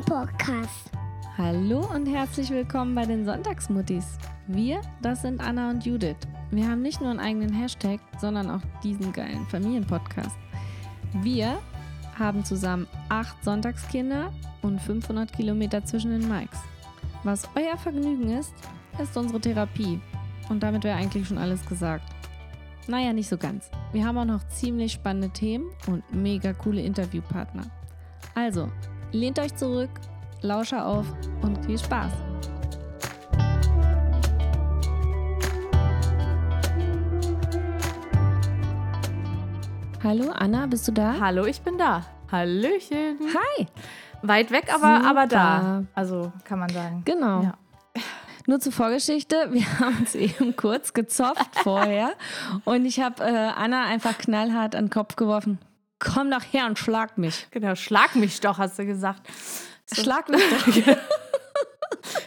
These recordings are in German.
Podcast. Hallo und herzlich willkommen bei den Sonntagsmuttis. Wir, das sind Anna und Judith. Wir haben nicht nur einen eigenen Hashtag, sondern auch diesen geilen Familienpodcast. Wir haben zusammen acht Sonntagskinder und 500 Kilometer zwischen den Mikes. Was euer Vergnügen ist, ist unsere Therapie. Und damit wäre eigentlich schon alles gesagt. Naja, nicht so ganz. Wir haben auch noch ziemlich spannende Themen und mega coole Interviewpartner. Also, lehnt euch zurück, Lauscher auf und viel Spaß. Hallo Anna, bist du da? Hallo, ich bin da. Hallöchen. Hi. Weit weg, aber, Super. aber da. Also kann man sagen. Genau. Ja. Nur zur Vorgeschichte, wir haben uns eben kurz gezofft vorher und ich habe äh, Anna einfach knallhart an den Kopf geworfen. Komm doch her und schlag mich. Genau, schlag mich doch, hast du gesagt. So. Schlag mich doch.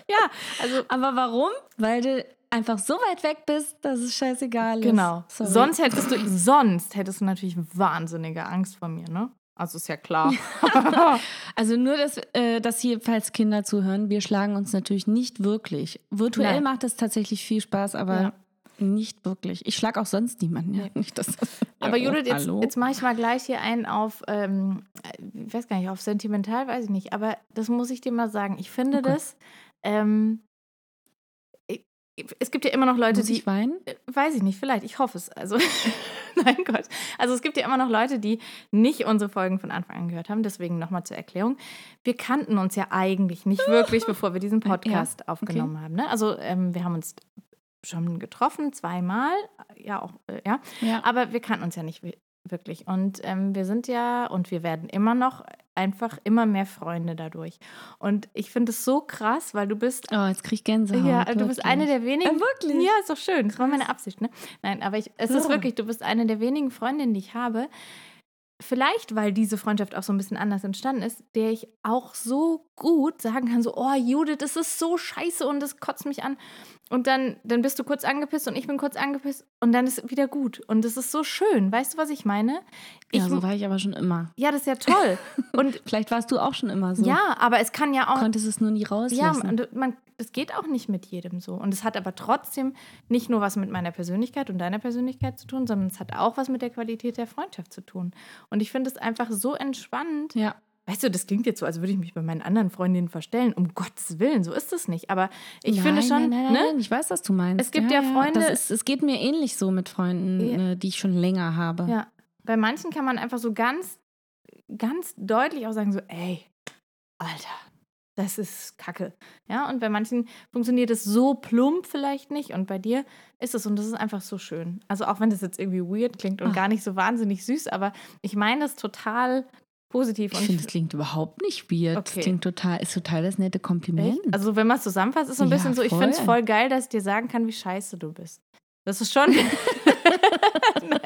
Ja, also Aber warum? Weil du einfach so weit weg bist, dass es scheißegal ist. genau. Sorry. Sonst hättest du sonst hättest du natürlich wahnsinnige Angst vor mir, ne? Also ist ja klar. Also nur, dass, äh, dass hier, falls Kinder zuhören, wir schlagen uns natürlich nicht wirklich. Virtuell Nein. macht es tatsächlich viel Spaß, aber Ja. Nicht wirklich. Ich schlage auch sonst niemanden. Ja. Nicht, dass, Aber Ja, oh, Judith, jetzt, hallo? jetzt mache ich mal gleich hier einen auf, ähm, ich weiß gar nicht, auf sentimental, weiß ich nicht, aber das muss ich dir mal sagen. Ich finde Okay. das, ähm, ich, es gibt ja immer noch Leute, Muss die, ich weinen? Äh, Weiß ich nicht, vielleicht. Ich hoffe es. Also, nein Gott. Also es gibt ja immer noch Leute, die nicht unsere Folgen von Anfang an gehört haben. Deswegen nochmal zur Erklärung. Wir kannten uns ja eigentlich nicht wirklich, bevor wir diesen Podcast aufgenommen haben. Ne? Also ähm, wir haben uns schon getroffen, zweimal. Ja, auch, äh, ja. Ja. Aber wir kannten uns ja nicht wi- wirklich. Und ähm, wir sind ja und wir werden immer noch einfach immer mehr Freunde dadurch. Und ich finde es so krass, weil du bist Oh, jetzt krieg ich Gänsehaut. ja, du bist wirklich. eine der wenigen. Äh, wirklich? Ja, ist doch schön. Das war meine Absicht, ne? Nein, aber ich, es ist So. wirklich, du bist eine der wenigen Freundinnen, die ich habe. Vielleicht, weil diese Freundschaft auch so ein bisschen anders entstanden ist, der ich auch so gut sagen kann: so, oh, Judith, das ist so scheiße und das kotzt mich an. Und dann, dann bist du kurz angepisst und ich bin kurz angepisst und dann ist wieder gut. Und das ist so schön. Weißt du, was ich meine? Ich, Ja, so war ich aber schon immer. ja, das ist ja toll. Und Vielleicht warst du auch schon immer so. ja, aber es kann ja auch. Konntest es nur nie Ja, rauslassen. und man, das geht auch nicht mit jedem so. Und es hat aber trotzdem nicht nur was mit meiner Persönlichkeit und deiner Persönlichkeit zu tun, sondern es hat auch was mit der Qualität der Freundschaft zu tun. Und ich finde es einfach so entspannend. ja. Weißt du, das klingt jetzt so, als würde ich mich bei meinen anderen Freundinnen verstellen. Um Gottes Willen, so ist es nicht. Aber ich nein, finde schon, Nein, nein, ne? ich weiß, was du meinst. Es gibt ja Freunde- Das ist, es geht mir ähnlich so mit Freunden, Ja. äh, die ich schon länger habe. Ja, bei manchen kann man einfach so ganz, ganz deutlich auch sagen, so, ey, Alter, das ist Kacke. Ja, und bei manchen funktioniert es so plump vielleicht nicht. Und bei dir ist es, und das ist einfach so schön. Also auch wenn das jetzt irgendwie weird klingt und Ach. gar nicht so wahnsinnig süß, aber ich meine das total positiv. Ich finde, es klingt überhaupt nicht weird. Okay. Es klingt total, ist total das nette Kompliment. Echt? Also wenn man es zusammenfasst, ist so ein Ja, bisschen so, ich finde es voll geil, dass ich dir sagen kann, wie scheiße du bist. Das ist schon.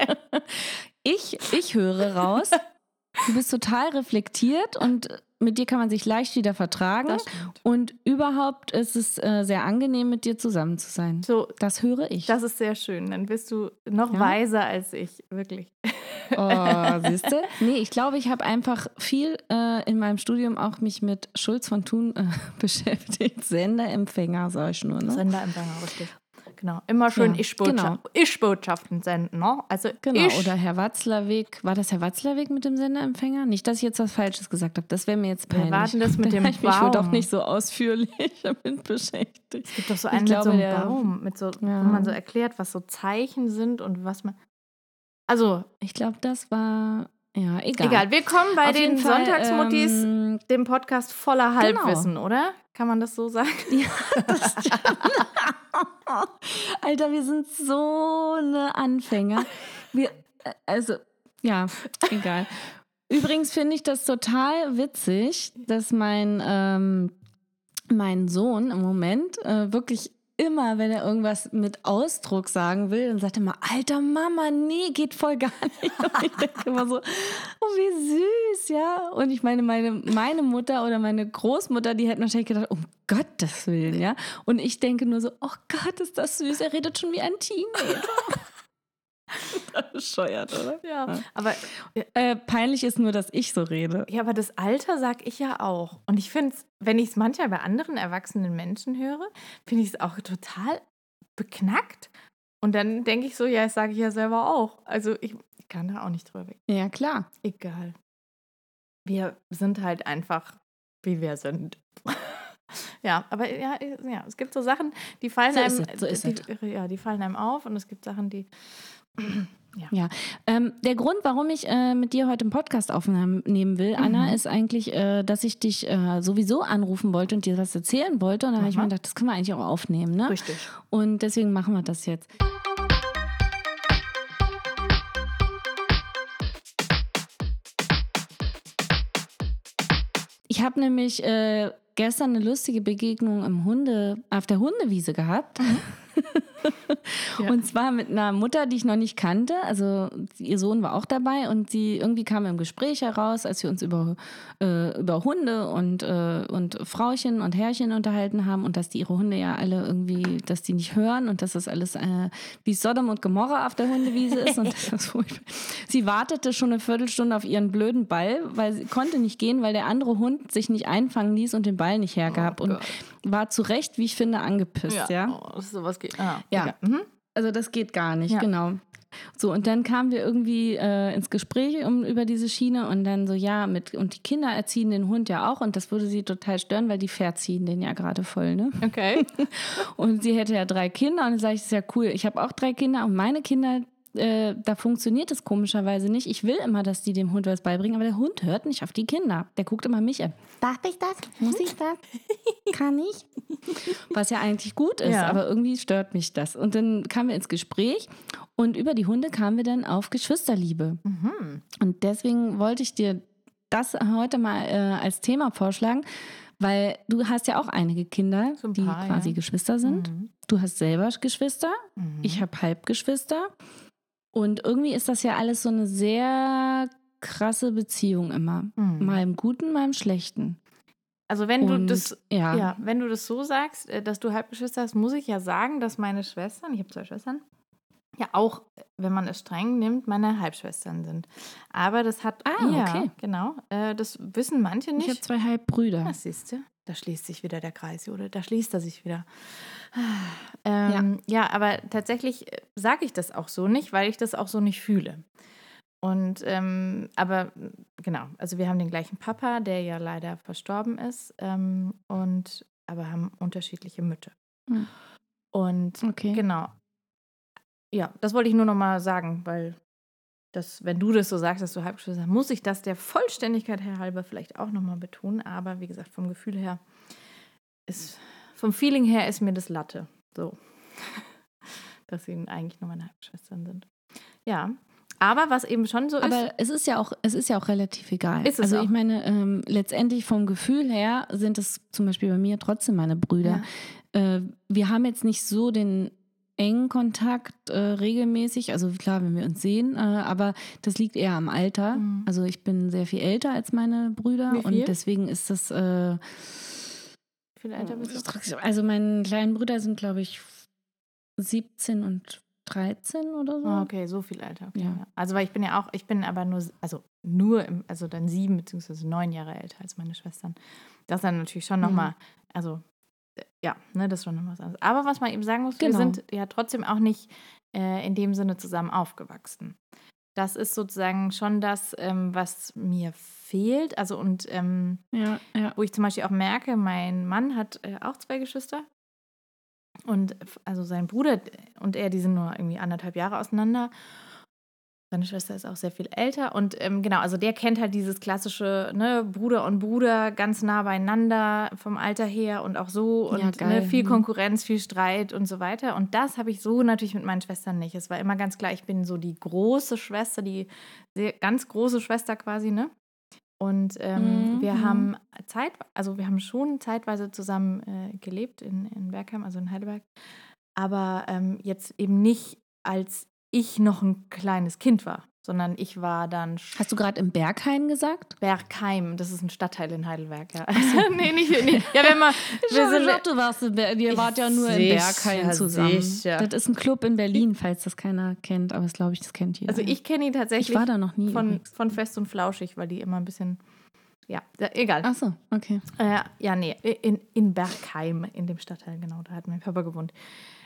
Ich, ich höre raus, du bist total reflektiert und mit dir kann man sich leicht wieder vertragen. Und überhaupt ist es äh, sehr angenehm, mit dir zusammen zu sein. So, Das höre ich. das ist sehr schön. Dann bist du noch Ja? weiser als ich, wirklich. Oh, siehst du? Nee, ich glaube, ich habe einfach viel äh, in meinem Studium auch mich mit Schulz von Thun äh, beschäftigt. Senderempfänger, sag ich nur. Ne? Senderempfänger, richtig. Genau. Immer schön Ja, Ich-Botschaft- Ich-Botschaften senden, ne? Also Genau, ich, oder Herr Watzlawick. War das Herr Watzlawick mit dem Senderempfänger? Nicht, dass ich jetzt was Falsches gesagt habe. Das wäre mir jetzt Wir peinlich. warten das mit Da dem hab ich mich wohl doch Baum. nicht so ausführlich damit beschäftigt. es gibt doch so ich einen glaube, mit so der- einem Baum, mit so, Ja. wo man so erklärt, was so Zeichen sind und was man. Also, Ich glaube, das war. Ja, egal. egal. Wir kommen bei Auf den Fall, Sonntagsmuttis, ähm, dem Podcast voller Halbwissen, oder? Kann man das so sagen? Alter, wir sind so eine Anfänger. Wir, äh, also, ja, egal. Übrigens finde ich das total witzig, dass mein, ähm, mein Sohn im Moment äh, wirklich immer, wenn er irgendwas mit Ausdruck sagen will, dann sagt er immer, alter Mama, nee, geht voll gar nicht. Und ich denke immer so, oh, wie süß, ja. Und ich meine, meine, meine Mutter oder meine Großmutter, die hätten wahrscheinlich gedacht, um Gottes Willen, ja. Und ich denke nur so, oh Gott, ist das süß, er redet schon wie ein Teenager. Bescheuert, oder? Ja, Ja. aber Äh, peinlich ist nur, dass ich so rede. Ja, aber das Alter sag ich ja auch. Und ich finde es, wenn ich es manchmal bei anderen erwachsenen Menschen höre, finde ich es auch total beknackt. Und dann denke ich so, ja, das sage ich ja selber auch. Also ich, ich kann da auch nicht drüber weg. Ja, klar. Egal. Wir sind halt einfach, wie wir sind. ja, aber ja, ja, es gibt so Sachen, die fallen So einem, so ist die, ja, die fallen einem auf und es gibt Sachen, die Ähm, der Grund, warum ich äh, mit dir heute einen Podcast aufnehmen will, Anna, Mhm. ist eigentlich, äh, dass ich dich äh, sowieso anrufen wollte und dir was erzählen wollte. Und dann habe ich mir Aha. gedacht, das können wir eigentlich auch aufnehmen. Ne? richtig. Und deswegen machen wir das jetzt. Ich habe nämlich äh, gestern eine lustige Begegnung im Hunde, auf der Hundewiese gehabt. Ja. Und zwar mit einer Mutter, die ich noch nicht kannte. Also ihr Sohn war auch dabei und sie irgendwie kam im Gespräch heraus, als wir uns über, äh, über Hunde und, äh, und Frauchen und Herrchen unterhalten haben und dass die ihre Hunde ja alle irgendwie, dass die nicht hören und dass das alles äh, wie Sodom und Gomorra auf der Hundewiese ist. Und das sie wartete schon eine Viertelstunde auf ihren blöden Ball, weil sie konnte nicht gehen, weil der andere Hund sich nicht einfangen ließ und den Ball nicht hergab. Oh und war zu Recht, wie ich finde, angepisst. ja? Oh, das ist sowas geht. Ah, Ja. Mhm. Also das geht gar nicht, Ja. genau. So, und dann kamen wir irgendwie äh, ins Gespräch um, über diese Schiene und dann so, ja, mit, und die Kinder erziehen den Hund ja auch und das würde sie total stören, weil die verziehen den ja gerade voll, ne? Okay. Und sie hätte ja drei Kinder und dann sage ich, das ist ja cool, ich habe auch drei Kinder und meine Kinder, äh, da funktioniert es komischerweise nicht. Ich will immer, dass die dem Hund was beibringen, aber der Hund hört nicht auf die Kinder. Der guckt immer mich an. Darf ich das? Muss ich das? Kann ich? Was ja eigentlich gut ist, Ja. aber irgendwie stört mich das. Und dann kamen wir ins Gespräch und über die Hunde kamen wir dann auf Geschwisterliebe. Mhm. Und deswegen wollte ich dir das heute mal äh, als Thema vorschlagen, weil du hast ja auch einige Kinder, ein die paar, quasi ja. Geschwister sind. Mhm. Du hast selber Geschwister, Mhm. ich habe Halbgeschwister. Und irgendwie ist das ja alles so eine sehr krasse Beziehung immer. Mhm. Mal im Guten, mal im Schlechten. Also wenn du Und, das ja. Ja, wenn du das so sagst, äh, dass du Halbgeschwister hast, muss ich ja sagen, dass meine Schwestern, ich habe zwei Schwestern, ja auch, wenn man es streng nimmt, meine Halbschwestern sind. Aber das hat, Ah, ja, okay. genau, äh, das wissen manche ich habe nicht. zwei Halbbrüder. Das siehst du, da schließt sich wieder der Kreis, oder? Da schließt er sich wieder. Ähm, ja. aber tatsächlich sage ich das auch so nicht, weil ich das auch so nicht fühle. Und ähm, aber genau, also wir haben den gleichen Papa, der ja leider verstorben ist, ähm, und aber haben unterschiedliche Mütter. Hm. Und Okay. genau. Ja, das wollte ich nur noch mal sagen, weil das, wenn du das so sagst, dass du Halbgeschwister hast, muss ich das der Vollständigkeit her halber vielleicht auch noch mal betonen. Aber wie gesagt, vom Gefühl her ist, vom Feeling her ist mir das Latte. So. dass sie eigentlich nur meine Halbschwestern sind. Ja. Aber was eben schon so ist. Aber es ist ja auch, es ist ja auch relativ egal. Ist es also auch. ich meine, ähm, letztendlich vom Gefühl her sind es zum Beispiel bei mir trotzdem meine Brüder. Äh, wir haben jetzt nicht so den engen Kontakt äh, regelmäßig. Also klar, wenn wir uns sehen, äh, aber das liegt eher am Alter. Mhm. Also ich bin sehr viel älter als meine Brüder und deswegen ist das. Viel älter bist du? also meine kleinen Brüder sind, glaube ich, 17 und 13 oder so. Ah, okay, so viel älter. Okay, Ja. ja. Also weil ich bin ja auch, ich bin aber nur, also nur, im, also dann sieben beziehungsweise neun Jahre älter als meine Schwestern. Das ist dann natürlich schon Mhm. nochmal, also äh, ja, ne, das ist schon nochmal was anderes. Aber was man eben sagen muss, Genau. wir sind ja trotzdem auch nicht äh, in dem Sinne zusammen aufgewachsen. Das ist sozusagen schon das, ähm, was mir fehlt. Also und ähm, Ja, ja. wo ich zum Beispiel auch merke, mein Mann hat äh, auch zwei Geschwister. Und also sein Bruder und er, die sind nur irgendwie anderthalb Jahre auseinander. Seine Schwester ist auch sehr viel älter. Und ähm, genau, also der kennt halt dieses klassische, ne, Bruder und Bruder ganz nah beieinander vom Alter her und auch so. Und Ja, ne, viel Mhm. Konkurrenz, viel Streit und so weiter. Und das habe ich so natürlich mit meinen Schwestern nicht. Es war immer ganz klar, ich bin so die große Schwester, die sehr, ganz große Schwester quasi, ne? Und ähm, Mhm, wir mhm. haben Zeit, also wir haben schon zeitweise zusammen äh, gelebt in, in Bergheim, also in Heidelberg, aber ähm, jetzt eben nicht als ich noch ein kleines Kind war. Sondern ich war dann Hast du gerade im Berghain gesagt? Bergheim. Das ist ein Stadtteil in Heidelberg, ja. nee, nicht, nee. Ja, wenn man, wir sind, Doch, du warst in Ber ihr wart ja nur in Berghain zusammen. sicher. Das ist ein Club in Berlin, falls das keiner kennt, aber das glaube ich, das kennt jeder. also ich kenne ihn tatsächlich ich war da noch nie. von, übrigens. von Fest und Flauschig, weil die immer ein bisschen, ja, ja egal. Ach so, okay. Äh, ja, nee, in, in Bergheim, in dem Stadtteil, genau, da hat mein Papa gewohnt.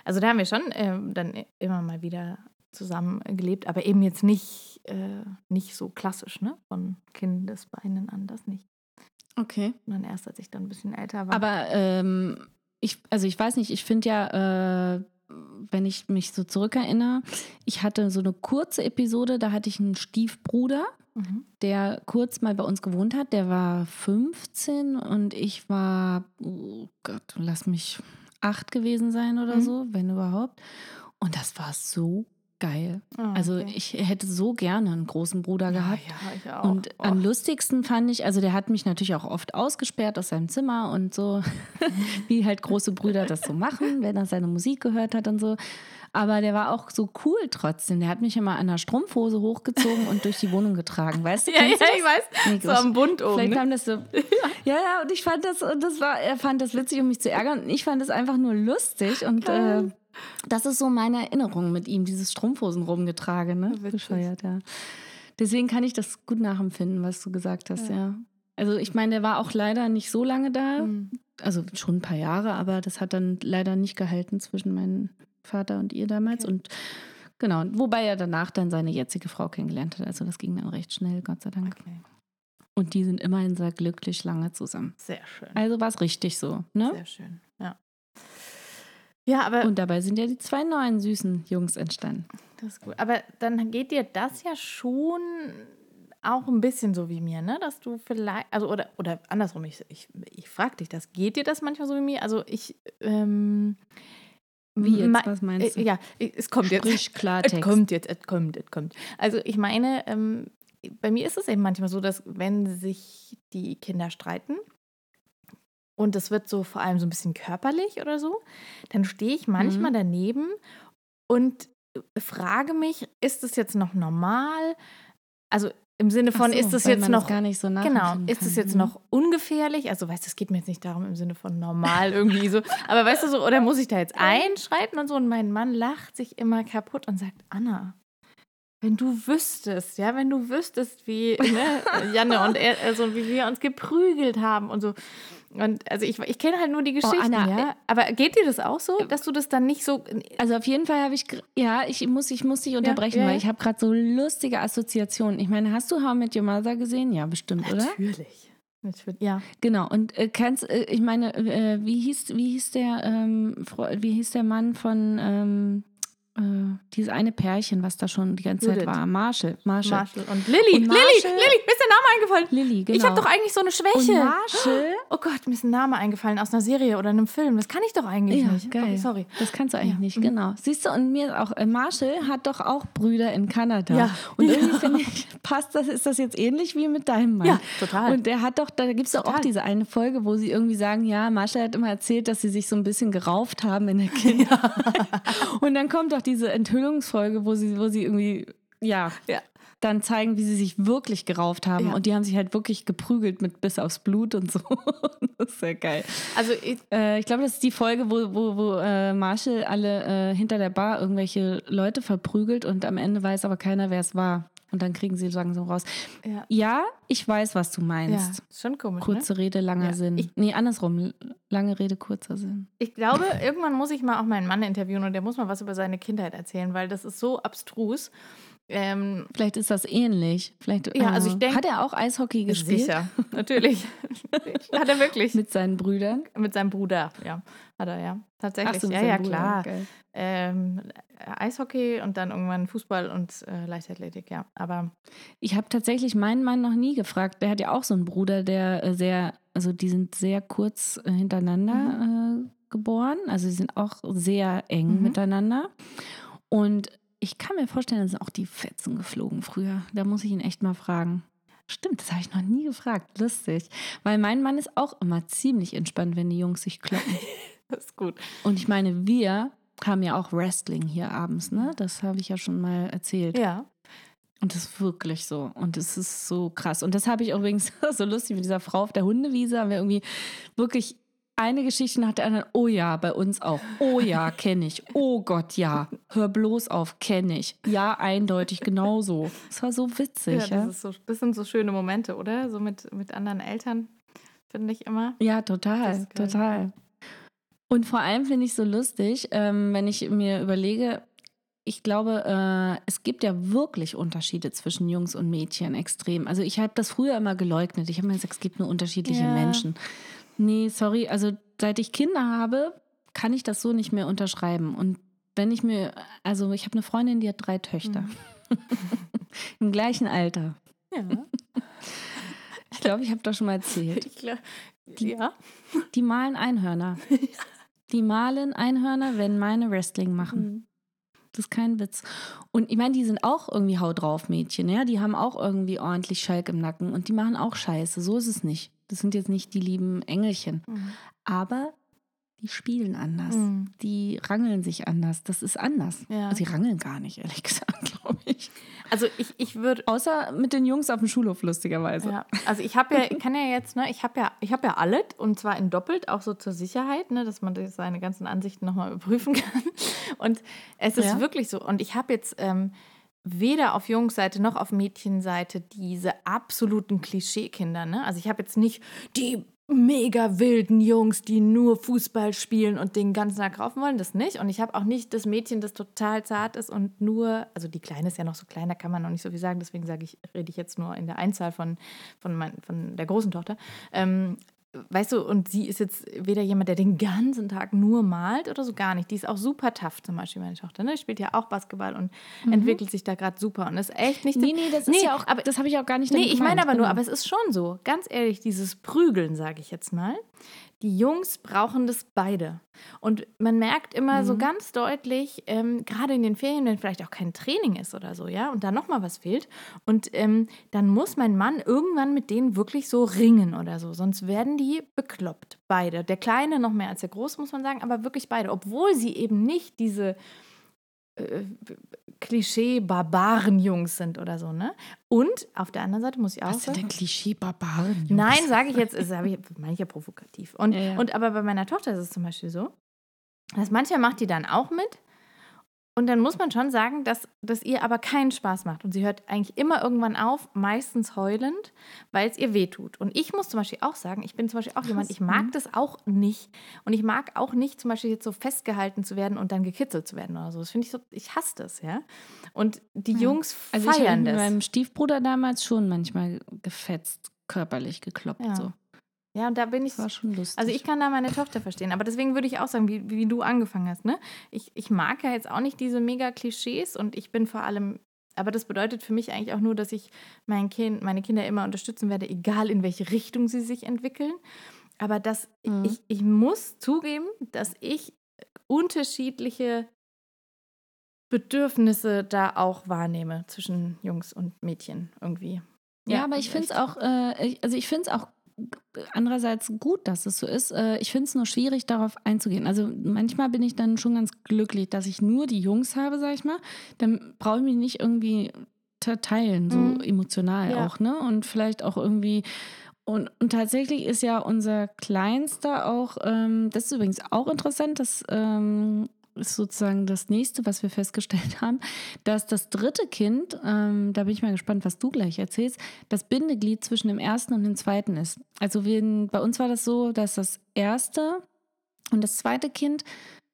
Also da haben wir schon ähm, dann immer mal wieder zusammen gelebt, aber eben jetzt nicht, äh, nicht so klassisch, ne? Von Kindesbeinen an, das nicht. Okay. Sondern erst, als ich dann ein bisschen älter war. Aber ähm, ich, also ich weiß nicht, ich finde ja, äh, wenn ich mich so zurückerinnere, ich hatte so eine kurze Episode, da hatte ich einen Stiefbruder, mhm. der kurz mal bei uns gewohnt hat. Der war 15 und ich war, oh Gott, lass mich acht gewesen sein oder Mhm. so, wenn überhaupt. Und das war so geil. Also okay. ich hätte so gerne einen großen Bruder gehabt. Ja, ja, ich auch. Und Oh. am lustigsten fand ich, also der hat mich natürlich auch oft ausgesperrt aus seinem Zimmer und so, wie halt große Brüder das so machen, wenn er seine Musik gehört hat und so. Aber der war auch so cool trotzdem. Der hat mich immer an der Strumpfhose hochgezogen und durch die Wohnung getragen. Weißt du? ja, ja, ich weiß. Nee, so am Bund oben. Vielleicht Ne? haben das so. Ja, ja, und ich fand das, und das war, er fand das witzig, um mich zu ärgern. Und ich fand das einfach nur lustig. Und äh, das ist so meine Erinnerung mit ihm, dieses Strumpfhosen rumgetragen, ne? Witzig. Bescheuert, ja. Deswegen kann ich das gut nachempfinden, was du gesagt hast, ja. Ja. Also ich meine, der war auch leider nicht so lange da. Mhm. Also schon ein paar Jahre, aber das hat dann leider nicht gehalten zwischen meinem Vater und ihr damals. Okay. Und genau, wobei er danach dann seine jetzige Frau kennengelernt hat. Also das ging dann recht schnell, Gott sei Dank. Okay. Und die sind immerhin sehr glücklich lange zusammen. Sehr schön. Also war es richtig so, ne? Sehr schön. Ja. Aber Und dabei sind ja die zwei neuen süßen Jungs entstanden. Das ist gut. Aber dann geht dir das ja schon auch ein bisschen so wie mir, ne? Dass du vielleicht, also oder, oder andersrum, ich, ich, ich frage dich das, geht dir das manchmal so wie mir? Also ich, ähm, Wie jetzt? ma- Was meinst du? Ja, es kommt jetzt. Sprich Es Klartext. kommt jetzt, es kommt, es kommt. Also ich meine, ähm, bei mir ist es eben manchmal so, dass wenn sich die Kinder streiten und es wird so vor allem so ein bisschen körperlich oder so, dann stehe ich manchmal Mhm. daneben und frage mich, ist es jetzt noch normal? Also im Sinne von, so, ist es weil jetzt man das noch gar nicht so Genau, ist es jetzt Mhm. noch ungefährlich? Also, weißt du, es geht mir jetzt nicht darum im Sinne von normal irgendwie so. Aber weißt du so, oder muss ich da jetzt einschreiten und so? Und mein Mann lacht sich immer kaputt und sagt, Anna, wenn du wüsstest, ja, wenn du wüsstest, wie ne, Janne und er, also wie wir uns geprügelt haben und so. Und also ich, ich kenne halt nur die Geschichten, Anna, ja. Aber geht dir das auch so, dass du das dann nicht so. Also auf jeden Fall habe ich, ja, ich muss, ich muss dich unterbrechen, ja, weil ja. ich habe gerade so lustige Assoziationen. Ich meine, hast du How I Met Your Mother gesehen? Ja, bestimmt, oder? Natürlich. Natürlich. Ja. Genau. Und äh, kennst, äh, ich meine, äh, wie hieß, wie hieß der, ähm, wie hieß der Mann von ähm, äh, dieses eine Pärchen, was da schon die ganze Zeit Judith. war? Marshall. Marshall. Marshall und Lilly. Und Lilly, Marshall- Lilly, mir ist der Name eingefallen. Lilly, genau. Ich habe doch eigentlich so eine Und Schwäche. Marshall. Oh Gott, mir ist ein Name eingefallen aus einer Serie oder einem Film. Das kann ich doch eigentlich Ja, nicht. geil. Okay, sorry. Das kannst du eigentlich Ja. nicht, Mhm. genau. Siehst du, und mir auch, äh, Marshall hat doch auch Brüder in Kanada. Ja. Und irgendwie Ja. finde ich, passt das, ist das jetzt ähnlich wie mit deinem Mann. Ja, total. Und der hat doch, da gibt es doch auch diese eine Folge, wo sie irgendwie sagen, ja, Marshall hat immer erzählt, dass sie sich so ein bisschen gerauft haben in der Kindheit. Und dann kommt doch diese Enthüllungsfolge, wo sie, wo sie irgendwie, ja, Ja. dann zeigen, wie sie sich wirklich gerauft haben. Ja. Und die haben sich halt wirklich geprügelt mit bis aufs Blut und so. das ist sehr geil. Also ich, Äh, ich glaube, das ist die Folge, wo, wo, wo äh, Marshall alle äh, hinter der Bar irgendwelche Leute verprügelt und am Ende weiß aber keiner, wer es war. Und dann kriegen sie langsam raus. ja, Ja, ich weiß, was du ja, meinst. ist schon komisch. Kurze Ne? Rede, langer Ja, Sinn. ich- nee, andersrum. Lange Rede, kurzer Sinn. Ich glaube, irgendwann muss ich mal auch meinen Mann interviewen und der muss mal was über seine Kindheit erzählen, weil das ist so abstrus. Ähm, Vielleicht ist das ähnlich. Vielleicht, Ja, also ich denk- Hat er auch Eishockey gespielt? sicher, natürlich. Hat er wirklich. Mit seinen Brüdern? Mit seinem Bruder, ja. Hat er, ja. Tatsächlich. mit ja, ja, Bruder. klar. Ähm, Eishockey und dann irgendwann Fußball und äh, Leichtathletik, ja. Aber Ich habe tatsächlich meinen Mann noch nie gefragt. Der hat ja auch so einen Bruder, der äh, sehr, also die sind sehr kurz äh, hintereinander äh, geboren. Also sie sind auch sehr eng Mhm. miteinander. Und ich kann mir vorstellen, da sind auch die Fetzen geflogen früher. Da muss ich ihn echt mal fragen. Stimmt, das habe ich noch nie gefragt. Lustig. Weil mein Mann ist auch immer ziemlich entspannt, wenn die Jungs sich kloppen. das ist gut. Und ich meine, wir haben ja auch Wrestling hier abends, ne? Das habe ich ja schon mal erzählt. Ja. Und das ist wirklich so. Und das ist so krass. Und das habe ich übrigens so lustig mit dieser Frau auf der Hundewiese. Haben wir irgendwie wirklich eine Geschichte nach der anderen. Oh ja, bei uns auch. Oh ja, kenne ich. Oh Gott, ja. Hör bloß auf, kenne ich. Ja, eindeutig genauso. Das war so witzig. Ja, das, Ja, ist so, das sind so schöne Momente, oder? So mit, mit anderen Eltern, finde ich immer. ja total, total. Und vor allem finde ich so lustig, ähm, wenn ich mir überlege, ich glaube, äh, es gibt ja wirklich Unterschiede zwischen Jungs und Mädchen extrem. Also ich habe das früher immer geleugnet. Ich habe mir gesagt, es gibt nur unterschiedliche Ja. Menschen. Nee, sorry, also seit ich Kinder habe, kann ich das so nicht mehr unterschreiben. Und wenn ich mir, also ich habe eine Freundin, die hat drei Töchter. Mhm. Im gleichen Alter. Ja. Ich glaube, ich habe das schon mal erzählt. Glaub, ja. Die malen Einhörner. Die malen Einhörner, wenn meine Wrestling machen. Mhm. Das ist kein Witz. Und ich meine, die sind auch irgendwie Haut drauf Mädchen, ja. Die haben auch irgendwie ordentlich Schalk im Nacken und die machen auch Scheiße. So ist es nicht. Das sind jetzt nicht die lieben Engelchen. Mhm. Aber die spielen anders. Mhm. Die rangeln sich anders. Das ist anders. Ja. Also, sie rangeln gar nicht, ehrlich gesagt, glaube ich. Also ich, ich würde Außer mit den Jungs auf dem Schulhof, lustigerweise. Ja, also ich habe ja, ich kann ja jetzt, ne, ich habe ja, ich habe ja alles und zwar in doppelt, auch so zur Sicherheit, ne, dass man seine ganzen Ansichten nochmal überprüfen kann. Und es ist Ja. wirklich so. Und ich habe jetzt ähm, weder auf Jungsseite noch auf Mädchenseite diese absoluten Klischeekinder, ne? Also ich habe jetzt nicht die mega wilden Jungs, die nur Fußball spielen und den ganzen Tag raufen wollen, das nicht. Und ich habe auch nicht das Mädchen, das total zart ist und nur, also die Kleine ist ja noch so klein, da kann man noch nicht so viel sagen, deswegen sage ich, rede ich jetzt nur in der Einzahl von, von, mein, von der großen Tochter. Ähm, weißt du, und sie ist jetzt weder jemand, der den ganzen Tag nur malt oder so gar nicht. Die ist auch super tough, zum Beispiel meine Tochter. Ne? Spielt ja auch Basketball und entwickelt sich da gerade super und ist echt nicht. Mhm. Nee, nee, das ist ja auch, aber das habe ich auch gar nicht Nee, ich meine aber nur, Genau. aber es ist schon so, ganz ehrlich, dieses Prügeln, sage ich jetzt mal. Die Jungs brauchen das beide. Und man merkt immer Mhm. so ganz deutlich, ähm, gerade in den Ferien, wenn vielleicht auch kein Training ist oder so, ja, und da nochmal was fehlt. Und ähm, dann muss mein Mann irgendwann mit denen wirklich so ringen oder so. Sonst werden die bekloppt, beide. Der Kleine noch mehr als der Große, muss man sagen, aber wirklich beide. Obwohl sie eben nicht diese äh, Klischee-Barbaren-Jungs sind oder so, ne? Und auf der anderen Seite muss ich auch Was sind sagen. denn Klischee-Barbaren? Nein, sage ich jetzt, habe ich, meine ich ja provokativ. Und, Ja, ja. und aber bei meiner Tochter ist es zum Beispiel so, dass manchmal macht die dann auch mit. Und dann muss man schon sagen, dass das ihr aber keinen Spaß macht. Und sie hört eigentlich immer irgendwann auf, meistens heulend, weil es ihr wehtut. Und ich muss zum Beispiel auch sagen, ich bin zum Beispiel auch jemand, ich mag mhm. das auch nicht. Und ich mag auch nicht zum Beispiel jetzt so festgehalten zu werden und dann gekitzelt zu werden oder so. Das finde ich so, ich hasse das, ja. Und die Jungs Also ich habe feiern das. meinem Stiefbruder damals schon manchmal gefetzt, körperlich gekloppt. Ja. So. Ja, und da bin ich Das war schon lustig. Also ich kann da meine Tochter verstehen. Aber deswegen würde ich auch sagen, wie, wie du angefangen hast. Ne? Ich, ich mag ja jetzt auch nicht diese mega Klischees und ich bin vor allem, aber das bedeutet für mich eigentlich auch nur, dass ich mein kind, meine Kinder immer unterstützen werde, egal in welche Richtung sie sich entwickeln. Aber dass Mhm. ich, ich muss zugeben, dass ich unterschiedliche Bedürfnisse da auch wahrnehme zwischen Jungs und Mädchen irgendwie. ja, aber ich finde es auch, äh, also ich finde es auch andererseits gut, dass es so ist. Äh, ich finde es nur schwierig, darauf einzugehen. Also manchmal bin ich dann schon ganz glücklich, dass ich nur die Jungs habe, sag ich mal. Dann brauche ich mich nicht irgendwie teilen, so Mhm. emotional Ja. auch, ne? Und vielleicht auch irgendwie und, und tatsächlich ist ja unser Kleinster auch, ähm, das ist übrigens auch interessant, das ähm, ist sozusagen das nächste, was wir festgestellt haben, dass das dritte Kind, ähm, da bin ich mal gespannt, was du gleich erzählst, das Bindeglied zwischen dem ersten und dem zweiten ist. Also wir, bei uns war das so, dass das erste und das zweite Kind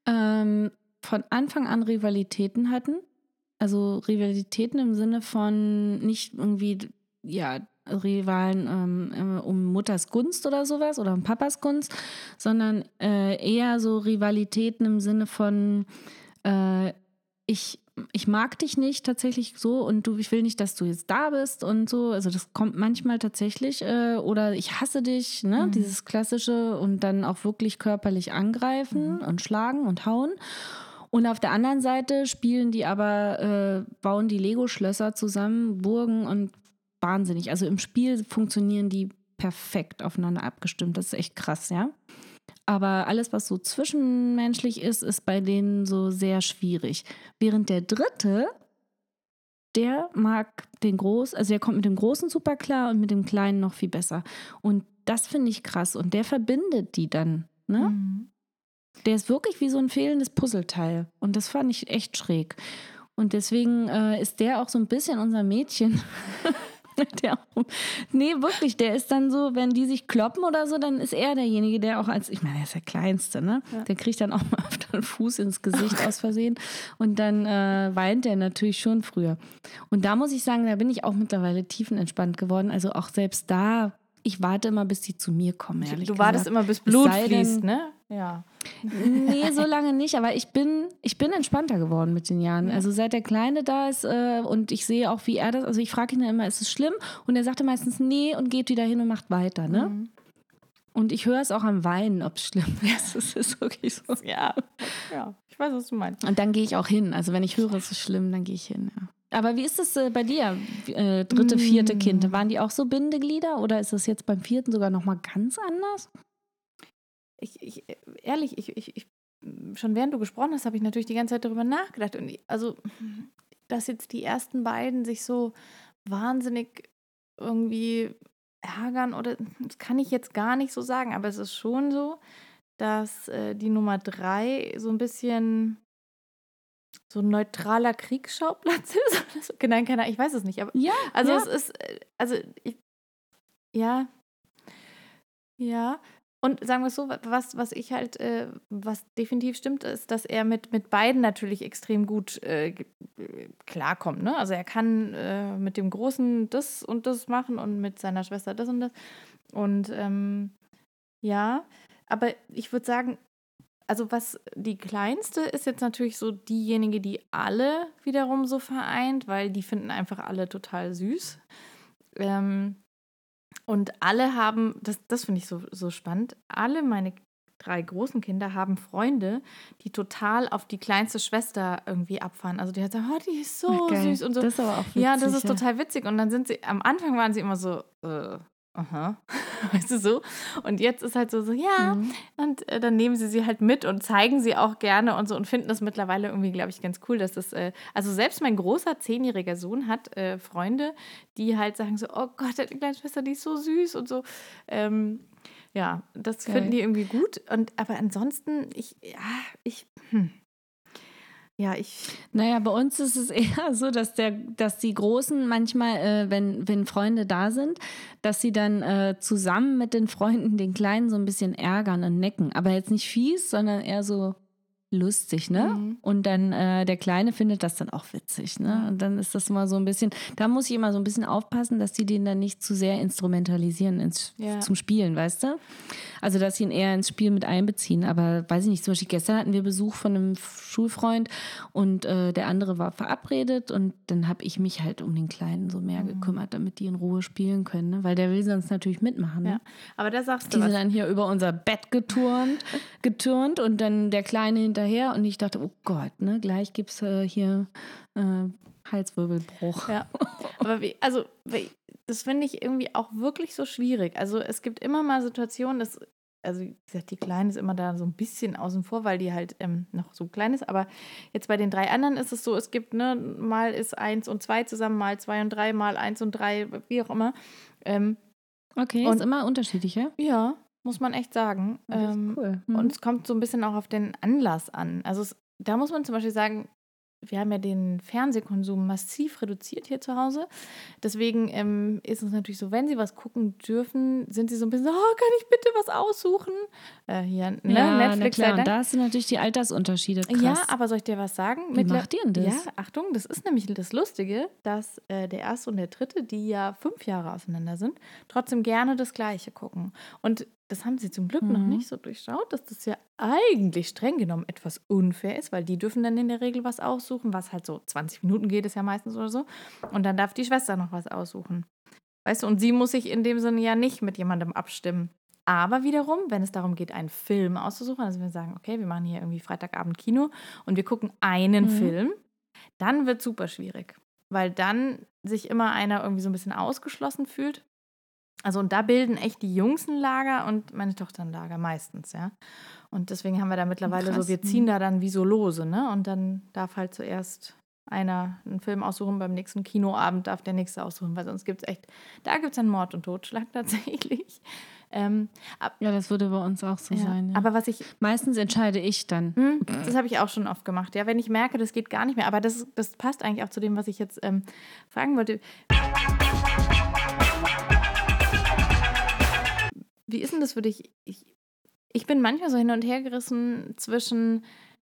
ähm, von Anfang an Rivalitäten hatten. Also Rivalitäten im Sinne von nicht irgendwie, ja, Rivalen ähm, äh, um Mutters Gunst oder sowas oder um Papas Gunst, sondern äh, eher so Rivalitäten im Sinne von äh, ich, ich mag dich nicht tatsächlich so und du, ich will nicht, dass du jetzt da bist und so. Also das kommt manchmal tatsächlich äh, oder ich hasse dich, ne? Mhm. Dieses klassische und dann auch wirklich körperlich angreifen Mhm. und schlagen und hauen. Und auf der anderen Seite spielen die aber, äh, bauen die Lego-Schlösser zusammen, Burgen und wahnsinnig. Also im Spiel funktionieren die perfekt aufeinander abgestimmt. Das ist echt krass, ja. Aber alles, was so zwischenmenschlich ist, ist bei denen so sehr schwierig. Während der dritte der mag den groß, also der kommt mit dem Großen super klar und mit dem Kleinen noch viel besser. Und das finde ich krass. Und der verbindet die dann. Ne? Mhm. Der ist wirklich wie so ein fehlendes Puzzleteil. Und das fand ich echt schräg. Und deswegen äh, ist der auch so ein bisschen unser Mädchen. der auch, nee, wirklich, der ist dann so, wenn die sich kloppen oder so, dann ist er derjenige, der auch als, ich meine, er ist der Kleinste, ne? Ja. Der kriegt dann auch mal öfter einen Fuß ins Gesicht aus Versehen. Und dann äh, weint er natürlich schon früher. Und da muss ich sagen, da bin ich auch mittlerweile tiefenentspannt geworden. Also auch selbst da, ich warte immer, bis die zu mir kommen, ehrlich Du gesagt. wartest immer, bis Blut fließt, denn- ne? Ja. Nee, so lange nicht, aber ich bin, ich bin entspannter geworden mit den Jahren. Ja. Also seit der Kleine da ist äh, und ich sehe auch, wie er das, also ich frage ihn dann immer, ist es schlimm? Und er sagte meistens nee und geht wieder hin und macht weiter, ne? Mhm. Und ich höre es auch am Weinen, ob es schlimm ist. Es ist wirklich so. Ja. Ja, ich weiß, was du meinst. Und dann gehe ich auch hin. Also wenn ich höre, es ist schlimm, dann gehe ich hin, ja. Aber wie ist es äh, bei dir, äh, dritte, vierte Mm. Kind? Waren die auch so Bindeglieder oder ist es jetzt beim vierten sogar nochmal ganz anders? Ich, ich, ehrlich, ich, ich, ich, schon während du gesprochen hast, habe ich natürlich die ganze Zeit darüber nachgedacht. Und ich, also, dass jetzt die ersten beiden sich so wahnsinnig irgendwie ärgern oder das kann ich jetzt gar nicht so sagen, aber es ist schon so, dass äh, die Nummer drei so ein bisschen so ein neutraler Kriegsschauplatz ist. Nein, keine Ahnung, ich weiß es nicht, aber Ja, also ja. es ist, äh, also ich, ja, ja. Und sagen wir es so, was, was ich halt, äh, was definitiv stimmt, ist, dass er mit, mit beiden natürlich extrem gut äh, klarkommt. Ne? Also er kann äh, mit dem Großen das und das machen und mit seiner Schwester das und das. Und ähm, ja, aber ich würde sagen, also was die kleinste ist jetzt natürlich so diejenige, die alle wiederum so vereint, weil die finden einfach alle total süß. Ähm, und alle haben, das, das finde ich so, so spannend, alle meine drei großen Kinder haben Freunde, die total auf die kleinste Schwester irgendwie abfahren. Also die hat gesagt, oh, die ist so Ach, süß und so. Das ist aber auch witzig, Ja, das ist total witzig. Und dann sind sie, am Anfang waren sie immer so, äh, aha, weißt du so. Und jetzt ist halt so, so ja. Mhm. Und äh, dann nehmen sie sie halt mit und zeigen sie auch gerne und so und finden das mittlerweile irgendwie, glaube ich, ganz cool, dass das, äh, also selbst mein großer zehnjähriger Sohn hat äh, Freunde, die halt sagen so, oh Gott, die kleine Schwester, die ist so süß und so. Ähm, ja, das Geil. finden die irgendwie gut. Und aber ansonsten, ich, ja, ich, hm. Ja, ich. Naja, bei uns ist es eher so, dass, der, dass die Großen manchmal, äh, wenn, wenn Freunde da sind, dass sie dann äh, zusammen mit den Freunden den Kleinen so ein bisschen ärgern und necken. Aber jetzt nicht fies, sondern eher so lustig, ne? Mhm. Und dann äh, der Kleine findet das dann auch witzig, ne? Und dann ist das mal so ein bisschen, da muss ich immer so ein bisschen aufpassen, dass die den dann nicht zu sehr instrumentalisieren ins, Ja. zum Spielen, weißt du? Also, dass sie ihn eher ins Spiel mit einbeziehen. Aber weiß ich nicht, zum Beispiel gestern hatten wir Besuch von einem Schulfreund und äh, der andere war verabredet und dann habe ich mich halt um den Kleinen so mehr gekümmert, damit die in Ruhe spielen können, ne? Weil der will sonst natürlich mitmachen. Ne? Ja. Aber da sagst du Die sind was. dann hier über unser Bett geturnt, geturnt und dann der Kleine hinterher und ich dachte, oh Gott, ne, gleich gibt es äh, hier äh, Halswirbelbruch. Ja. Aber wie, also, das finde ich irgendwie auch wirklich so schwierig. Also, es gibt immer mal Situationen, dass, also, wie gesagt, die Kleine ist immer da so ein bisschen außen vor, weil die halt ähm, noch so klein ist. Aber jetzt bei den drei anderen ist es so, es gibt, ne, mal ist eins und zwei zusammen, mal zwei und drei, mal eins und drei, wie auch immer. Ähm, Okay, Und- ist immer unterschiedlich, ja? ja, muss man echt sagen. Das ist Ähm, cool. Mhm. Und es kommt so ein bisschen auch auf den Anlass an. Also es, da muss man zum Beispiel sagen, wir haben ja den Fernsehkonsum massiv reduziert hier zu Hause. Deswegen ähm, ist es natürlich so, wenn sie was gucken dürfen, sind sie so ein bisschen so, oh, kann ich bitte was aussuchen? Äh, hier, ne, ja, Netflix na klar. Und da du natürlich die Altersunterschiede krass. Ja, aber soll ich dir was sagen? Wie Mittler- macht ihr denn das? Ja, Achtung, das ist nämlich das Lustige, dass äh, der erste und der dritte, die ja fünf Jahre auseinander sind, trotzdem gerne das Gleiche gucken. Und das haben sie zum Glück noch Mhm. nicht so durchschaut, dass das ja eigentlich streng genommen etwas unfair ist, weil die dürfen dann in der Regel was aussuchen, was halt so 20 Minuten geht, ist ja meistens oder so. Und dann darf die Schwester noch was aussuchen. Weißt du, und sie muss sich in dem Sinne ja nicht mit jemandem abstimmen. Aber wiederum, wenn es darum geht, einen Film auszusuchen, also wir sagen, okay, wir machen hier irgendwie Freitagabend Kino und wir gucken einen Mhm. Film, dann wird super schwierig, weil dann sich immer einer irgendwie so ein bisschen ausgeschlossen fühlt. Also und da bilden echt die Jungs ein Lager und meine Tochter ein Lager meistens, ja. Und deswegen haben wir da mittlerweile Krass, so, wir mhm. ziehen da dann wie so lose, ne? Und dann darf halt zuerst einer einen Film aussuchen, beim nächsten Kinoabend darf der nächste aussuchen, weil sonst gibt es echt, da gibt es einen Mord und Totschlag tatsächlich. Ähm, ab, ja, das würde bei uns auch so ja, sein. Ja. Aber was ich. Meistens entscheide ich dann. Hm, das habe ich auch schon oft gemacht, ja. Wenn ich merke, das geht gar nicht mehr. Aber das, das passt eigentlich auch zu dem, was ich jetzt ähm, fragen wollte. Wie ist denn das für dich? Ich, ich bin manchmal so hin und her gerissen zwischen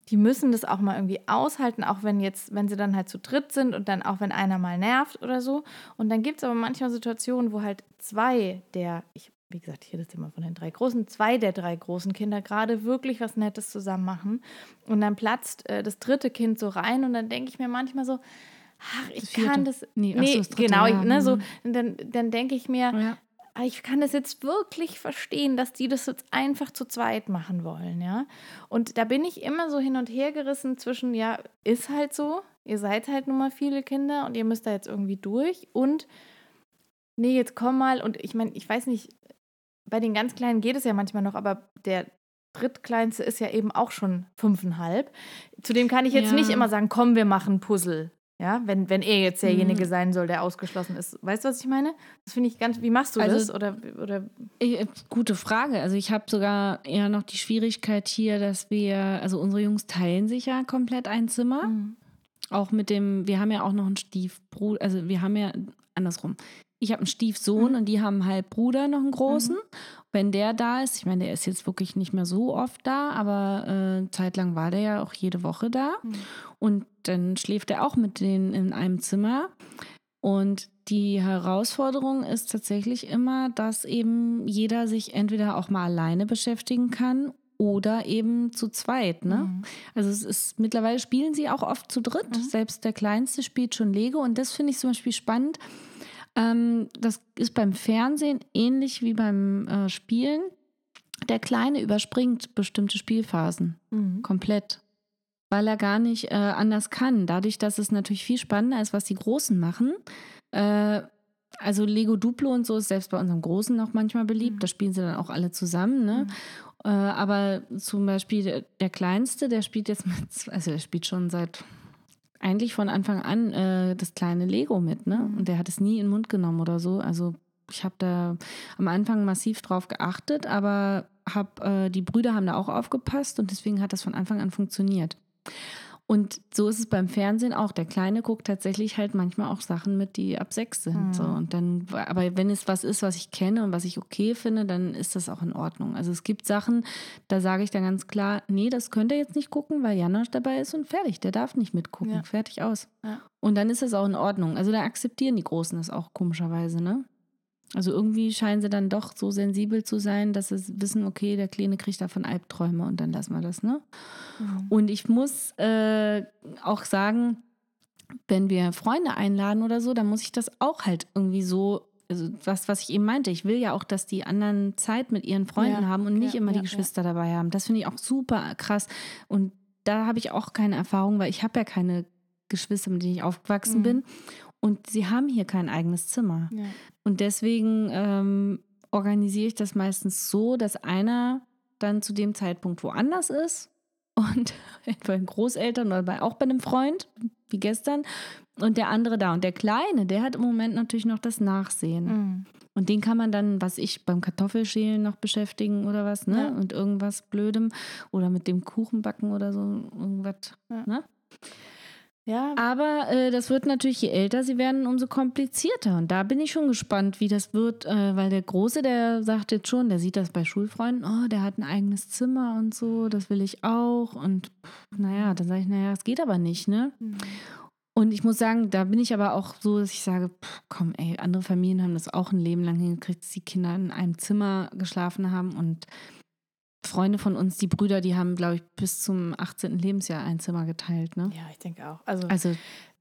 die müssen das auch mal irgendwie aushalten, auch wenn jetzt, wenn sie dann halt zu dritt sind und dann auch wenn einer mal nervt oder so. Und dann gibt es aber manchmal Situationen, wo halt zwei der, ich, wie gesagt, hier das Thema von den drei großen, zwei der drei großen Kinder gerade wirklich was Nettes zusammen machen. Und dann platzt äh, das dritte Kind so rein und dann denke ich mir manchmal so, ach, ich das kann das. Nee, nee so, das genau, ich, ne, so, mhm. dann, dann denke ich mir, ja ich kann das jetzt wirklich verstehen, dass die das jetzt einfach zu zweit machen wollen, ja. Und da bin ich immer so hin und her gerissen zwischen, ja, ist halt so, ihr seid halt nun mal viele Kinder und ihr müsst da jetzt irgendwie durch und nee, jetzt komm mal und ich meine, ich weiß nicht, bei den ganz Kleinen geht es ja manchmal noch, aber der drittkleinste ist ja eben auch schon fünfeinhalb. Zudem kann ich jetzt ja. nicht immer sagen, komm, wir machen Puzzle. Ja, wenn, wenn er jetzt derjenige mhm. sein soll, der ausgeschlossen ist. Weißt du, was ich meine? Das finde ich ganz. Wie machst du also, das? Oder, oder? Ich, äh, gute Frage. Also ich habe sogar eher noch die Schwierigkeit hier, dass wir, also unsere Jungs teilen sich ja komplett ein Zimmer. Mhm. Auch mit dem, wir haben ja auch noch einen Stiefbruder, also wir haben ja andersrum ich habe einen Stiefsohn mhm. und die haben einen Halbbruder, noch einen großen. Mhm. Wenn der da ist, ich meine, der ist jetzt wirklich nicht mehr so oft da, aber äh, zeitlang war der ja auch jede Woche da. Mhm. Und dann schläft er auch mit denen in einem Zimmer. Und die Herausforderung ist tatsächlich immer, dass eben jeder sich entweder auch mal alleine beschäftigen kann oder eben zu zweit. Ne? Mhm. Also es ist mittlerweile spielen sie auch oft zu dritt. Mhm. Selbst der Kleinste spielt schon Lego und das finde ich zum Beispiel spannend. Ähm, das ist beim Fernsehen ähnlich wie beim äh, Spielen. Der Kleine überspringt bestimmte Spielphasen mhm. komplett, weil er gar nicht äh, anders kann. Dadurch, dass es natürlich viel spannender ist, was die Großen machen. Äh, also Lego Duplo und so ist selbst bei unserem Großen noch manchmal beliebt. Mhm. Da spielen sie dann auch alle zusammen. Ne? Mhm. Äh, aber zum Beispiel der, der, Kleinste, der spielt jetzt mit, also der spielt schon seit eigentlich von Anfang an äh, das kleine Lego mit, ne? Mhm. Und der hat es nie in den Mund genommen oder so. Also ich habe da am Anfang massiv drauf geachtet, aber hab, äh, die Brüder haben da auch aufgepasst und deswegen hat das von Anfang an funktioniert. Und so ist es beim Fernsehen auch. Der Kleine guckt tatsächlich halt manchmal auch Sachen mit, die ab sechs sind. Mhm. So. Und dann, aber wenn es was ist, was ich kenne und was ich okay finde, dann ist das auch in Ordnung. Also es gibt Sachen, da sage ich dann ganz klar, nee, das könnt ihr jetzt nicht gucken, weil Janosch dabei ist und fertig. Der darf nicht mitgucken. Ja. Fertig aus. Ja. Und dann ist das auch in Ordnung. Also da akzeptieren die Großen das auch komischerweise, ne? Also irgendwie scheinen sie dann doch so sensibel zu sein, dass sie wissen, okay, der Kleine kriegt davon Albträume und dann lassen wir das, ne? Mhm. Und ich muss äh, auch sagen, wenn wir Freunde einladen oder so, dann muss ich das auch halt irgendwie so, also was, was ich eben meinte, ich will ja auch, dass die anderen Zeit mit ihren Freunden ja, haben und nicht ja, immer ja, die Geschwister dabei haben. Das finde ich auch super krass. Und da habe ich auch keine Erfahrung, weil ich habe ja keine Geschwister, mit denen ich aufgewachsen mhm. bin. Und sie haben hier kein eigenes Zimmer. Ja. Und deswegen ähm, organisiere ich das meistens so, dass einer dann zu dem Zeitpunkt woanders ist und etwa bei Großeltern oder bei, auch bei einem Freund, wie gestern, und der andere da. Und der Kleine, der hat im Moment natürlich noch das Nachsehen. Mhm. Und den kann man dann, was ich beim Kartoffelschälen noch beschäftigen oder was, ne? Ja. Und irgendwas Blödem oder mit dem Kuchenbacken oder so, irgendwas, ja. ne? Ja. Aber äh, das wird natürlich, je älter sie werden, umso komplizierter. Und da bin ich schon gespannt, wie das wird, äh, weil der Große, der sagt jetzt schon, der sieht das bei Schulfreunden, oh, der hat ein eigenes Zimmer und so, das will ich auch. Und pff, naja, dann sage ich, naja, es geht aber nicht, ne? Mhm. Und ich muss sagen, da bin ich aber auch so, dass ich sage, pff, komm, ey, andere Familien haben das auch ein Leben lang hingekriegt, dass die Kinder in einem Zimmer geschlafen haben und Freunde von uns, die Brüder, die haben, glaube ich, bis zum 18. Lebensjahr ein Zimmer geteilt. Ne? Ja, ich denke auch. Also, also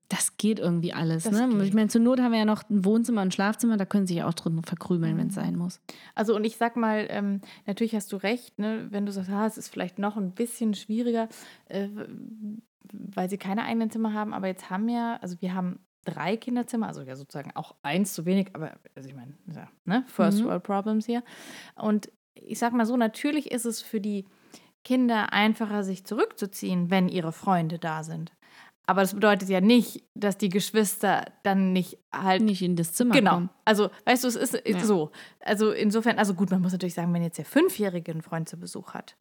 das geht irgendwie alles. Ne? Ich meine, zur Not haben wir ja noch ein Wohnzimmer und ein Schlafzimmer, da können sie sich auch drin verkrümeln, mhm. wenn es sein muss. Also und ich sag mal, ähm, natürlich hast du recht, ne? wenn du sagst, ah, es ist vielleicht noch ein bisschen schwieriger, äh, weil sie keine eigenen Zimmer haben, aber jetzt haben wir, also wir haben drei Kinderzimmer, also ja sozusagen auch eins zu wenig, aber also ich meine, ja, ne? First mhm. World Problems hier. Und ich sag mal so, natürlich ist es für die Kinder einfacher, sich zurückzuziehen, wenn ihre Freunde da sind. Aber das bedeutet ja nicht, dass die Geschwister dann nicht halt. Nicht in das Zimmer Genau. kommen. Also, weißt du, es ist Ja. so. Also, insofern, also gut, man muss natürlich sagen, wenn jetzt der Fünfjährige einen Freund zu Besuch hat,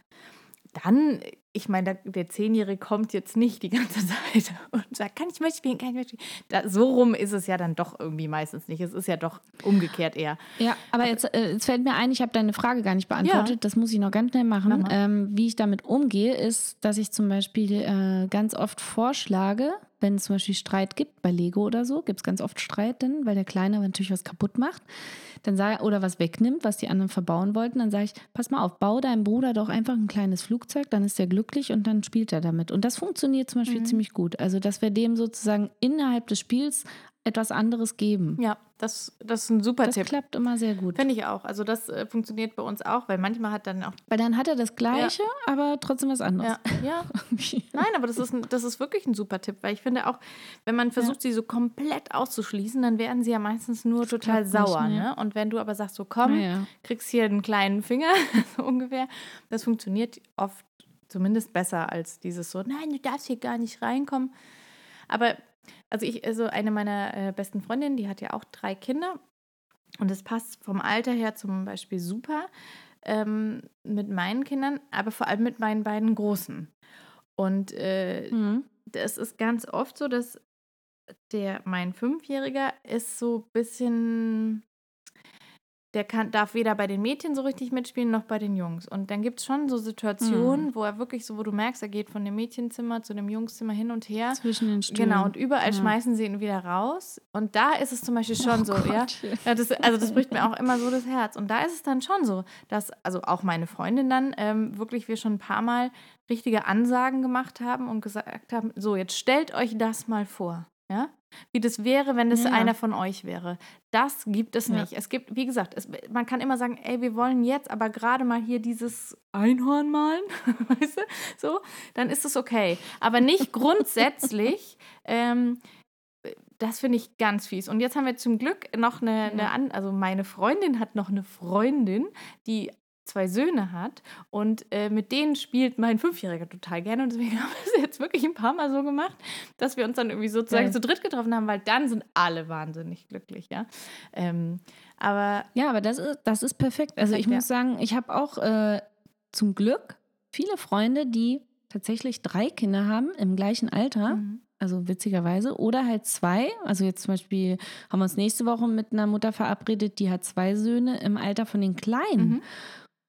dann, ich meine, der, Zehnjährige kommt jetzt nicht die ganze Zeit und sagt, kann ich mitspielen, kann ich mitspielen. Da, so rum ist es ja dann doch irgendwie meistens nicht. Es ist ja doch umgekehrt eher. Ja, aber jetzt, äh, jetzt fällt mir ein, ich habe deine Frage gar nicht beantwortet. Das muss ich noch ganz schnell machen. Mach mal. Ähm, wie ich damit umgehe, ist, dass ich zum Beispiel äh, ganz oft vorschlage, wenn es zum Beispiel Streit gibt, bei Lego oder so, gibt es ganz oft Streit dann, weil der Kleine natürlich was kaputt macht. Dann sage, oder was wegnimmt, was die anderen verbauen wollten, dann sage ich, pass mal auf, bau deinem Bruder doch einfach ein kleines Flugzeug, dann ist er glücklich und dann spielt er damit. Und das funktioniert zum Mhm. Beispiel ziemlich gut. Also, dass wir dem sozusagen innerhalb des Spiels etwas anderes geben. Ja, das, das ist ein super Das Tipp. klappt immer sehr gut. Finde ich auch. Also, das äh, funktioniert bei uns auch, weil manchmal hat dann auch. Weil dann hat er das Gleiche, aber trotzdem was anderes. Ja, ja. Nein, aber das ist, ein, das ist wirklich ein super Tipp, weil ich finde auch, wenn man versucht, sie so komplett auszuschließen, dann werden sie ja meistens nur total klappt nicht, sauer. ne? Und wenn du aber sagst, so komm, ja. kriegst hier einen kleinen Finger, so ungefähr, das funktioniert oft zumindest besser als dieses so, nein, du darfst hier gar nicht reinkommen. Aber, also ich, also eine meiner äh, besten Freundinnen, die hat ja auch drei Kinder und es passt vom Alter her zum Beispiel super ähm, mit meinen Kindern, aber vor allem mit meinen beiden Großen. Und äh, Mhm. das ist ganz oft so, dass der, mein Fünfjähriger ist so ein bisschen, der kann, darf weder bei den Mädchen so richtig mitspielen, noch bei den Jungs. Und dann gibt es schon so Situationen, wo er wirklich so, wo du merkst, er geht von dem Mädchenzimmer zu dem Jungszimmer hin und her. Zwischen den Stühlen. Genau, und überall Ja. schmeißen sie ihn wieder raus. Und da ist es zum Beispiel schon Oh so, ja. Gott. ja das, also das bricht mir auch immer so das Herz. Und da ist es dann schon so, dass, also auch meine Freundin dann, ähm, wirklich wir schon ein paar Mal richtige Ansagen gemacht haben und gesagt haben, so, jetzt stellt euch das mal vor, ja. Wie das wäre, wenn es Ja. einer von euch wäre. Das gibt es Ja. nicht. Es gibt, wie gesagt, es, man kann immer sagen, ey, wir wollen jetzt aber gerade mal hier dieses Einhorn malen, weißt du, so, dann ist es okay. Aber nicht grundsätzlich. ähm, das finde ich ganz fies. Und jetzt haben wir zum Glück noch eine, eine Ja. an, also meine Freundin hat noch eine Freundin, die zwei Söhne hat und äh, mit denen spielt mein Fünfjähriger total gerne und deswegen haben wir es jetzt wirklich ein paar Mal so gemacht, dass wir uns dann irgendwie sozusagen Geil. zu dritt getroffen haben, weil dann sind alle wahnsinnig glücklich, ja. Ähm, aber Ja, aber das ist, das ist perfekt. Also Perfekt, ich ja. muss sagen, ich habe auch äh, zum Glück viele Freunde, die tatsächlich drei Kinder haben im gleichen Alter. Mhm. Also witzigerweise. Oder halt zwei. Also jetzt zum Beispiel haben wir uns nächste Woche mit einer Mutter verabredet, die hat zwei Söhne im Alter von den Kleinen. Mhm.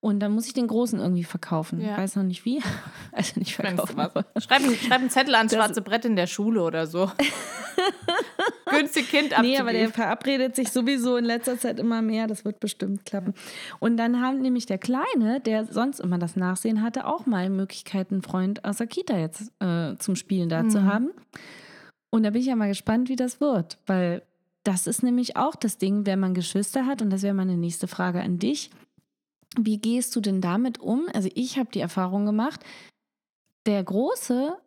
Und dann muss ich den Großen irgendwie verkaufen. Ja. Weiß noch nicht wie. Also nicht verkaufen. aber- Schreib, einen- schreib einen Zettel ans Das- schwarze Brett in der Schule oder so. Günstig Kind abzugeben. Nee, aber der verabredet sich sowieso in letzter Zeit immer mehr. Das wird bestimmt klappen. Und dann haben nämlich der Kleine, der sonst immer das Nachsehen hatte, auch mal Möglichkeiten, einen Freund aus der Kita jetzt äh, zum Spielen da zu Mhm. haben. Und da bin ich ja mal gespannt, wie das wird. Weil das ist nämlich auch das Ding, wenn man Geschwister hat. Und das wäre meine nächste Frage an dich. Wie gehst du denn damit um? Also ich habe die Erfahrung gemacht, der Große,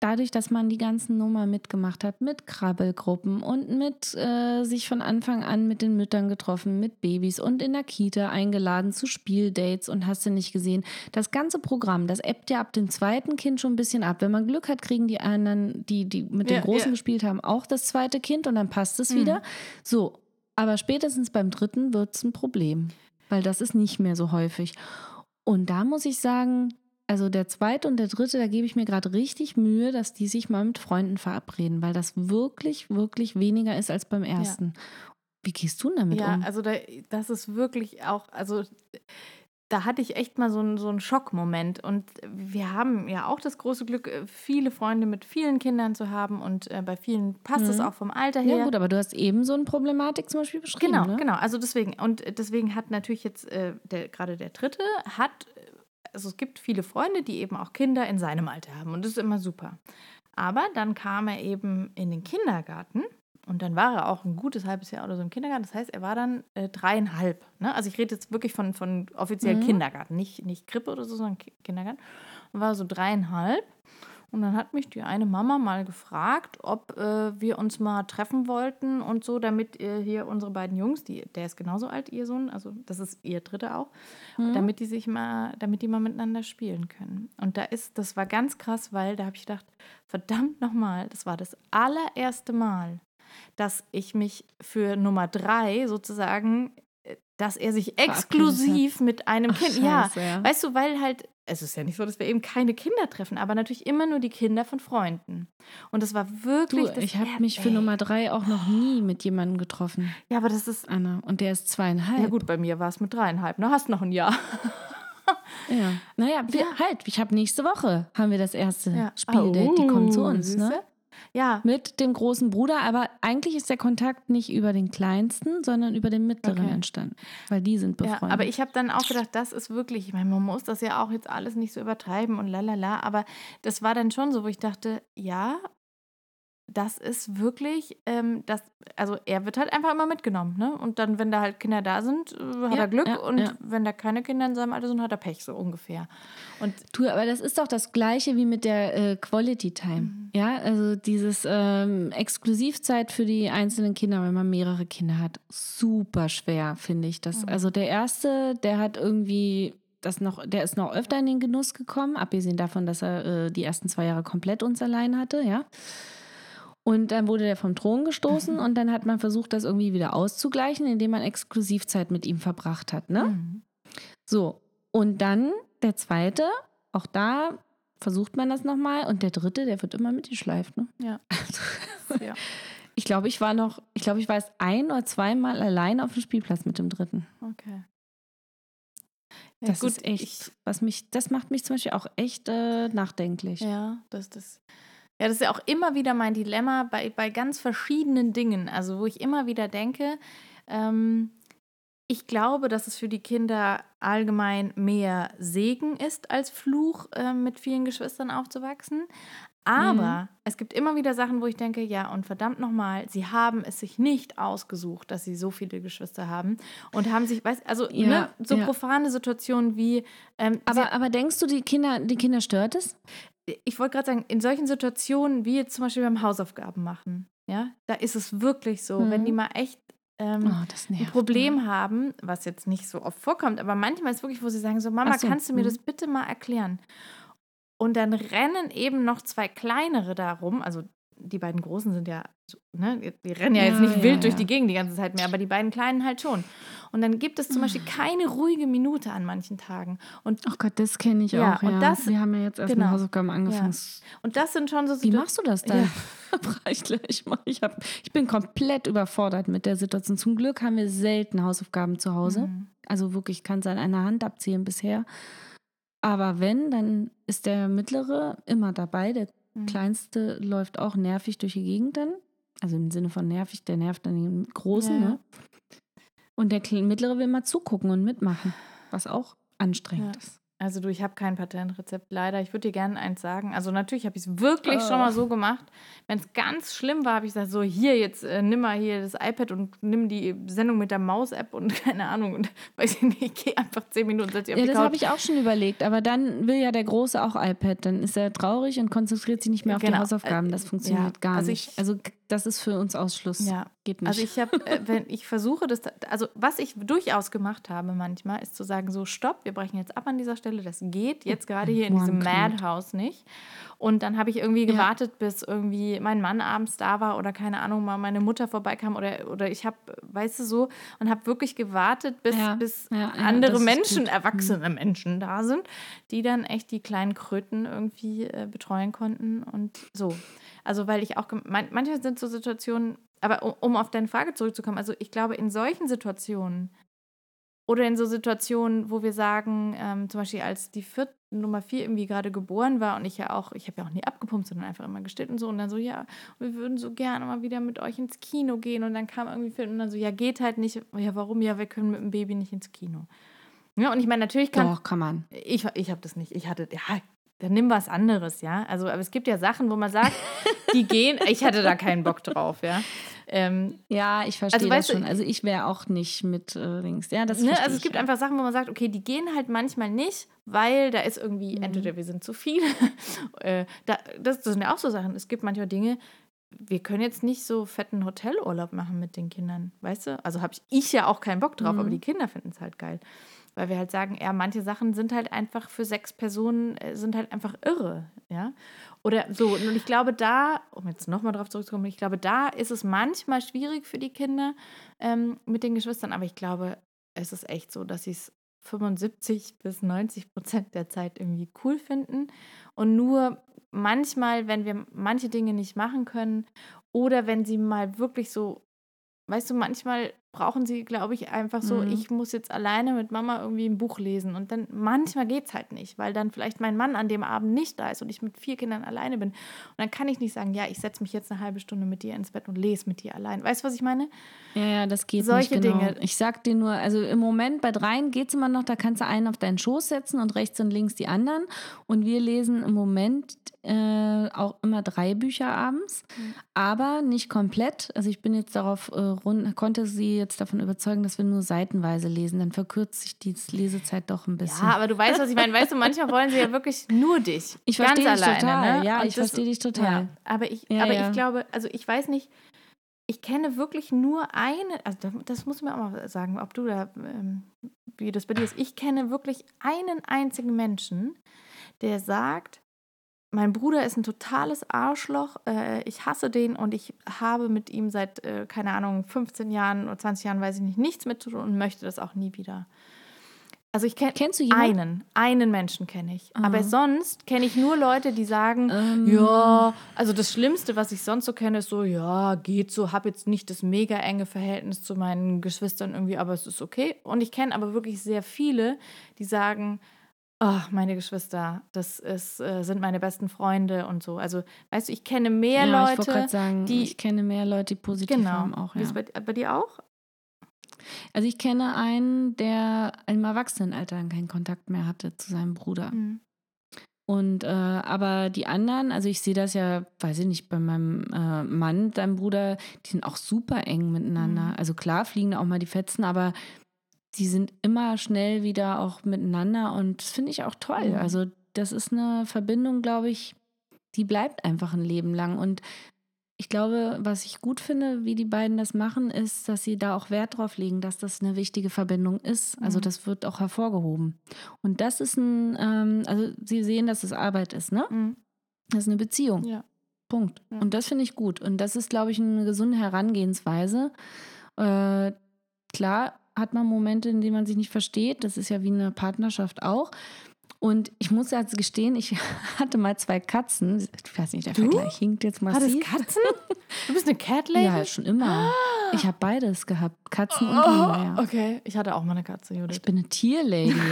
dadurch, dass man die ganzen Nummer mitgemacht hat, mit Krabbelgruppen und mit äh, sich von Anfang an mit den Müttern getroffen, mit Babys und in der Kita eingeladen zu Spieldates und hast du nicht gesehen. Das ganze Programm, das ebbt ja ab dem zweiten Kind schon ein bisschen ab. Wenn man Glück hat, kriegen die anderen, die, die mit dem Ja, Großen ja. gespielt haben, auch das zweite Kind und dann passt es Mhm. wieder. So, aber spätestens beim dritten wird es ein Problem, weil das ist nicht mehr so häufig. Und da muss ich sagen, also der zweite und der dritte, da gebe ich mir gerade richtig Mühe, dass die sich mal mit Freunden verabreden, weil das wirklich, wirklich weniger ist als beim ersten. Wie gehst du denn damit Ja, um? also da, das ist wirklich auch, also da hatte ich echt mal so einen, so einen Schockmoment. Und wir haben ja auch das große Glück, äh, viele Freunde mit vielen Kindern zu haben und äh, bei vielen passt es Mhm. auch vom Alter her. ja, gut, aber du hast eben so eine Problematik zum Beispiel beschrieben. Genau, ne? genau. Also deswegen, und deswegen hat natürlich jetzt äh, der, gerade der Dritte, hat, also es gibt viele Freunde, die eben auch Kinder in seinem Alter haben und das ist immer super. Aber dann kam er eben in den Kindergarten und dann war er auch ein gutes halbes Jahr oder so im Kindergarten. Das heißt, er war dann äh, dreieinhalb. Ne? Also ich rede jetzt wirklich von, von offiziell Mhm. Kindergarten, nicht, nicht Krippe oder so, sondern Ki- Kindergarten. Und war so dreieinhalb. Und dann hat mich die eine Mama mal gefragt, ob äh, wir uns mal treffen wollten und so, damit ihr hier unsere beiden Jungs, die, der ist genauso alt, ihr Sohn, also das ist ihr dritter auch, mhm. damit die sich mal, damit die mal miteinander spielen können. Und da ist, das war ganz krass, weil da habe ich gedacht, verdammt nochmal, das war das allererste Mal, dass ich mich für Nummer drei sozusagen äh, dass er sich exklusiv mit einem Ach, Kind, Scheiße, ja, ja, weißt du, weil halt es ist ja nicht so, dass wir eben keine Kinder treffen, aber natürlich immer nur die Kinder von Freunden. Und das war wirklich. Du, ich habe mich für Nummer drei auch noch nie mit jemandem getroffen. Ja, aber das ist. Anna. Und der ist zweieinhalb. Ja, gut, bei mir war es mit dreieinhalb. Na, hast noch ein Jahr. ja. Naja, wir, halt, ich habe nächste Woche haben wir das erste ja. Spieldate. Oh, die kommen zu uns, ne? Ja. mit dem großen Bruder, aber eigentlich ist der Kontakt nicht über den kleinsten, sondern über den mittleren okay. entstanden, weil die sind befreundet. Ja, aber ich habe dann auch gedacht, das ist wirklich, ich meine, man muss das ja auch jetzt alles nicht so übertreiben und lalala, aber das war dann schon so, wo ich dachte, ja, das ist wirklich, ähm, das, also er wird halt einfach immer mitgenommen, ne? Und dann, wenn da halt Kinder da sind, äh, hat ja, er Glück ja, und ja. wenn da keine Kinder in seinem Alter sind, hat er Pech, so ungefähr. Und du, aber das ist doch das Gleiche wie mit der äh, Quality Time, mhm. ja? Also dieses ähm, Exklusivzeit für die einzelnen Kinder, wenn man mehrere Kinder hat, super schwer, finde ich das. Mhm. Also der Erste, der hat irgendwie das noch, der ist noch öfter in den Genuss gekommen, abgesehen davon, dass er äh, die ersten zwei Jahre komplett uns allein hatte, ja. Und dann wurde der vom Thron gestoßen mhm. und dann hat man versucht, das irgendwie wieder auszugleichen, indem man Exklusivzeit mit ihm verbracht hat. Ne? Mhm. So, und dann der zweite, auch da versucht man das nochmal und der dritte, der wird immer mitgeschleift. Ne? Ja. Also, ja. Ich glaube, ich war noch, ich glaube, ich war erst ein oder zweimal allein auf dem Spielplatz mit dem dritten. Okay. Ja, das gut, ist echt, ich, was mich, das macht mich zum Beispiel auch echt äh, nachdenklich. Ja, das, das, ja, das ist ja auch immer wieder mein Dilemma bei, bei ganz verschiedenen Dingen. Also, wo ich immer wieder denke, ähm, ich glaube, dass es für die Kinder allgemein mehr Segen ist als Fluch, äh, mit vielen Geschwistern aufzuwachsen. Aber mhm. es gibt immer wieder Sachen, wo ich denke, ja, und verdammt nochmal, sie haben es sich nicht ausgesucht, dass sie so viele Geschwister haben und haben sich, weißt also ja, ne, so ja. profane Situationen wie. Ähm, aber, aber denkst du, die Kinder, die Kinder stört es? Ich wollte gerade sagen, in solchen Situationen, wie jetzt zum Beispiel beim Hausaufgaben machen, ja, da ist es wirklich so, mhm. wenn die mal echt ähm, oh, ein Problem ja. haben, was jetzt nicht so oft vorkommt, aber manchmal ist es wirklich, wo sie sagen, so Mama, so. kannst du mir mhm. das bitte mal erklären? Und dann rennen eben noch zwei kleinere darum, also die beiden Großen sind ja, ne, die rennen ja, ja jetzt nicht ja, wild ja. durch die Gegend die ganze Zeit mehr, aber die beiden Kleinen halt schon. Und dann gibt es zum Beispiel ah. keine ruhige Minute an manchen Tagen. Und Ach Gott, das kenne ich auch. Und das, Wir haben ja jetzt erst genau. mit Hausaufgaben angefangen. Und das sind schon so Wie machst du das dann? Ich, ich, hab, ich bin komplett überfordert mit der Situation. Zum Glück haben wir selten Hausaufgaben zu Hause. Mhm. Also wirklich, kann es an einer Hand abzählen bisher. Aber wenn, dann ist der mittlere immer dabei. Der Mhm. Kleinste läuft auch nervig durch die Gegend dann. Also im Sinne von nervig, der nervt dann den Großen. Ja. Ne? Und der Mittlere will mal zugucken und mitmachen, was auch anstrengend ja. ist. Also du, ich habe kein Patentrezept, leider. Ich würde dir gerne eins sagen. Also natürlich habe ich es wirklich oh. schon mal so gemacht. Wenn es ganz schlimm war, habe ich gesagt, so hier, jetzt äh, nimm mal hier das iPad und nimm die Sendung mit der Maus-App und keine Ahnung. Und weiß ich nicht, ich gehe einfach zehn Minuten, setze auf Ja, das habe ich auch schon überlegt. Aber dann will ja der Große auch iPad. Dann ist er traurig und konzentriert sich nicht mehr auf genau. die Hausaufgaben. Das äh, funktioniert ja. gar also nicht. also das ist für uns Ausschluss. Ja. Geht nicht. Also ich habe, äh, wenn ich versuche das, also was ich durchaus gemacht habe manchmal, ist zu sagen, so stopp, wir brechen jetzt ab an dieser Stelle, das geht jetzt gerade hier in diesem Madhouse nicht. Und dann habe ich irgendwie gewartet, ja. bis irgendwie mein Mann abends da war oder keine Ahnung, mal meine Mutter vorbeikam oder, oder ich habe, weißt du so, und habe wirklich gewartet, bis, ja. bis ja, andere Menschen, erwachsene mhm. Menschen da sind, die dann echt die kleinen Kröten irgendwie äh, betreuen konnten und so. Also, weil ich auch, manchmal sind so Situationen, aber um, um auf deine Frage zurückzukommen, also ich glaube, in solchen Situationen oder in so Situationen, wo wir sagen, ähm, zum Beispiel als die vierte, Nummer vier irgendwie gerade geboren war und ich ja auch, ich habe ja auch nie abgepumpt, sondern einfach immer gestillt und so und dann so, ja, wir würden so gerne mal wieder mit euch ins Kino gehen und dann kam irgendwie Film und dann so, ja, geht halt nicht, ja, warum? Ja, wir können mit dem Baby nicht ins Kino. Ja, und ich meine, natürlich kann. Doch, kann man. Ich, ich habe das nicht. Ich hatte, ja, dann nimm was anderes, ja. Also, aber es gibt ja Sachen, wo man sagt, die gehen, ich hatte da keinen Bock drauf, ja. Ähm, ja, ich verstehe Also, das schon. Also ich wäre auch nicht mit äh, links. Ja, das ne? Also es gibt ja. einfach Sachen, wo man sagt, okay, die gehen halt manchmal nicht, weil da ist irgendwie, Mhm. entweder wir sind zu viele. äh, da, das, das sind ja auch so Sachen. Es gibt manchmal Dinge, wir können jetzt nicht so fetten Hotelurlaub machen mit den Kindern, weißt du? Also habe ich, ich ja auch keinen Bock drauf, Mhm. aber die Kinder finden es halt geil. Weil wir halt sagen, ja, manche Sachen sind halt einfach für sechs Personen, äh, sind halt einfach irre, ja. Oder so, und ich glaube, da, um jetzt nochmal drauf zurückzukommen, ich glaube, da ist es manchmal schwierig für die Kinder ähm, mit den Geschwistern, aber ich glaube, es ist echt so, dass sie es 75 bis 90 Prozent der Zeit irgendwie cool finden. Und nur manchmal, wenn wir manche Dinge nicht machen können oder wenn sie mal wirklich so, weißt du, manchmal brauchen sie, glaube ich, einfach so, Mhm. ich muss jetzt alleine mit Mama irgendwie ein Buch lesen und dann manchmal geht es halt nicht, weil dann vielleicht mein Mann an dem Abend nicht da ist und ich mit vier Kindern alleine bin und dann kann ich nicht sagen, ja, ich setze mich jetzt eine halbe Stunde mit dir ins Bett und lese mit dir allein. Weißt du, was ich meine? Ja, ja, das geht Solche nicht genau. Dinge. Ich sag dir nur, also im Moment bei dreien geht es immer noch, da kannst du einen auf deinen Schoß setzen und rechts und links die anderen. Und wir lesen im Moment äh, auch immer drei Bücher abends, Mhm. aber nicht komplett. Also ich bin jetzt darauf äh, rund, konnte sie jetzt davon überzeugen, dass wir nur seitenweise lesen. Dann verkürzt sich die Lesezeit doch ein bisschen. Ja, aber du weißt, was ich meine. Weißt du, manchmal wollen sie ja wirklich nur dich. Ich verstehe dich alleine, total. Ne? Ja, Und ich verstehe dich total. Ja, aber ich, Ja, aber ja. ich glaube, also ich weiß nicht, ich kenne wirklich nur eine, also das, das muss mir auch mal sagen, ob du da, ähm, wie das bei dir ist. Ich kenne wirklich einen einzigen Menschen, der sagt, mein Bruder ist ein totales Arschloch, äh, ich hasse den und ich habe mit ihm seit, äh, keine Ahnung, 15 Jahren oder 20 Jahren, weiß ich nicht, nichts mit zu tun und möchte das auch nie wieder. Also ich kenne Kennst du jemanden? einen, einen Menschen kenne ich. Ah. Aber sonst kenne ich nur Leute, die sagen, Ähm. ja, also das Schlimmste, was ich sonst so kenne, ist so, ja, geht so, habe jetzt nicht das mega enge Verhältnis zu meinen Geschwistern irgendwie, aber es ist okay. Und ich kenne aber wirklich sehr viele, die sagen, ach, meine Geschwister, das ist, äh, sind meine besten Freunde und so. Also, weißt du, ich kenne mehr ja, ich Leute, gerade sagen, die- ich kenne mehr Leute, die positiv genau. haben auch. Wie Ja. ist bei, bei dir auch? Also ich kenne einen, der im Erwachsenenalter keinen Kontakt mehr hatte zu seinem Bruder. Mhm. Und äh, aber die anderen, also ich sehe das ja, weiß ich nicht, bei meinem äh, Mann, deinem Bruder, die sind auch super eng miteinander. Mhm. Also klar fliegen da auch mal die Fetzen, aber die sind immer schnell wieder auch miteinander und das finde ich auch toll. Mhm. Also das ist eine Verbindung, glaube ich, die bleibt einfach ein Leben lang. Und ich glaube, was ich gut finde, wie die beiden das machen, ist, dass sie da auch Wert drauf legen, dass das eine wichtige Verbindung ist. Also Mhm. das wird auch hervorgehoben. Und das ist ein, ähm, also sie sehen, dass es Arbeit ist, ne? Mhm. Das ist eine Beziehung. Ja. Punkt. Ja. Und das finde ich gut. Und das ist, glaube ich, eine gesunde Herangehensweise. Äh, klar hat man Momente, in denen man sich nicht versteht. Das ist ja wie eine Partnerschaft auch. Und ich muss jetzt gestehen, ich hatte mal zwei Katzen. Ich weiß nicht, der Du? Vergleich hinkt jetzt massiv. Katzen? Du bist eine Cat Lady? Ja, schon immer. Ich habe beides gehabt. Katzen und Oh, Hunde, ja. Okay, ich hatte auch mal eine Katze, Judith. Ich bin eine Tierlady.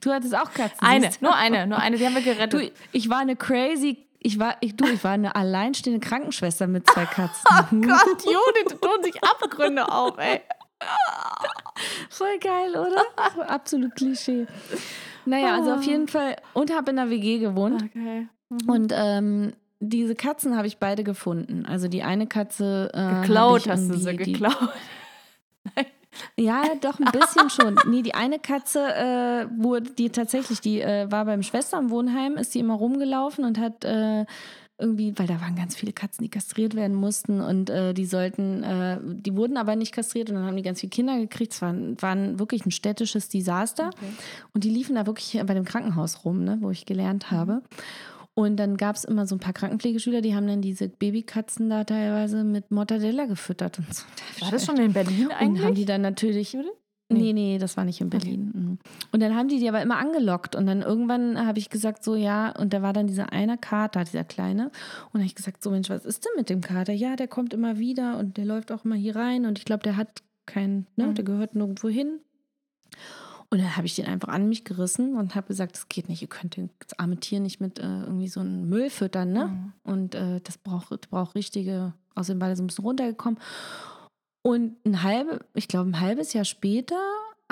Du hattest auch Katzen. Eine, siehst du? nur eine, nur eine, die haben wir gerettet. Du, ich war eine crazy, ich war, ich, du, ich war eine alleinstehende Krankenschwester mit zwei Katzen. Oh Gott, Judith, da tun sich Abgründe auf, ey. Voll geil, oder? Absolut Klischee. Naja, also auf jeden Fall, und habe in der WG gewohnt. Okay. Und ähm, diese Katzen habe ich beide gefunden. Also die eine Katze. Äh, Geklaut hast du sie, geklaut. Ja, doch ein bisschen schon. Nee, die eine Katze, äh, wurde die tatsächlich, die äh, war beim Schwesternwohnheim, ist die immer rumgelaufen und hat äh, irgendwie, weil da waren ganz viele Katzen, die kastriert werden mussten und äh, die sollten, äh, die wurden aber nicht kastriert und dann haben die ganz viele Kinder gekriegt. Es war, war ein, wirklich ein städtisches Desaster. Und die liefen da wirklich bei dem Krankenhaus rum, ne, wo ich gelernt habe. Und dann gab es immer so ein paar Krankenpflegeschüler, die haben dann diese Babykatzen da teilweise mit Mortadella gefüttert und so. War das schon in Berlin Und haben die eigentlich? dann natürlich. Nee, nee, das war nicht in Berlin. Mhm. Und dann haben die die aber immer angelockt. Und dann irgendwann habe ich gesagt, so ja, und da war dann dieser eine Kater, dieser kleine. Und dann habe ich gesagt, so Mensch, was ist denn mit dem Kater? Ja, der kommt immer wieder und der läuft auch immer hier rein. Und ich glaube, der hat keinen, ne, Mhm. der gehört nirgendwo hin. Und dann habe ich den einfach an mich gerissen und habe gesagt, das geht nicht, ihr könnt das arme Tier nicht mit äh, irgendwie so einem Müll füttern, ne? Mhm. Und äh, das braucht, braucht richtige, außerdem war der so ein bisschen runtergekommen. Und ein halbe, ich glaube, ein halbes Jahr später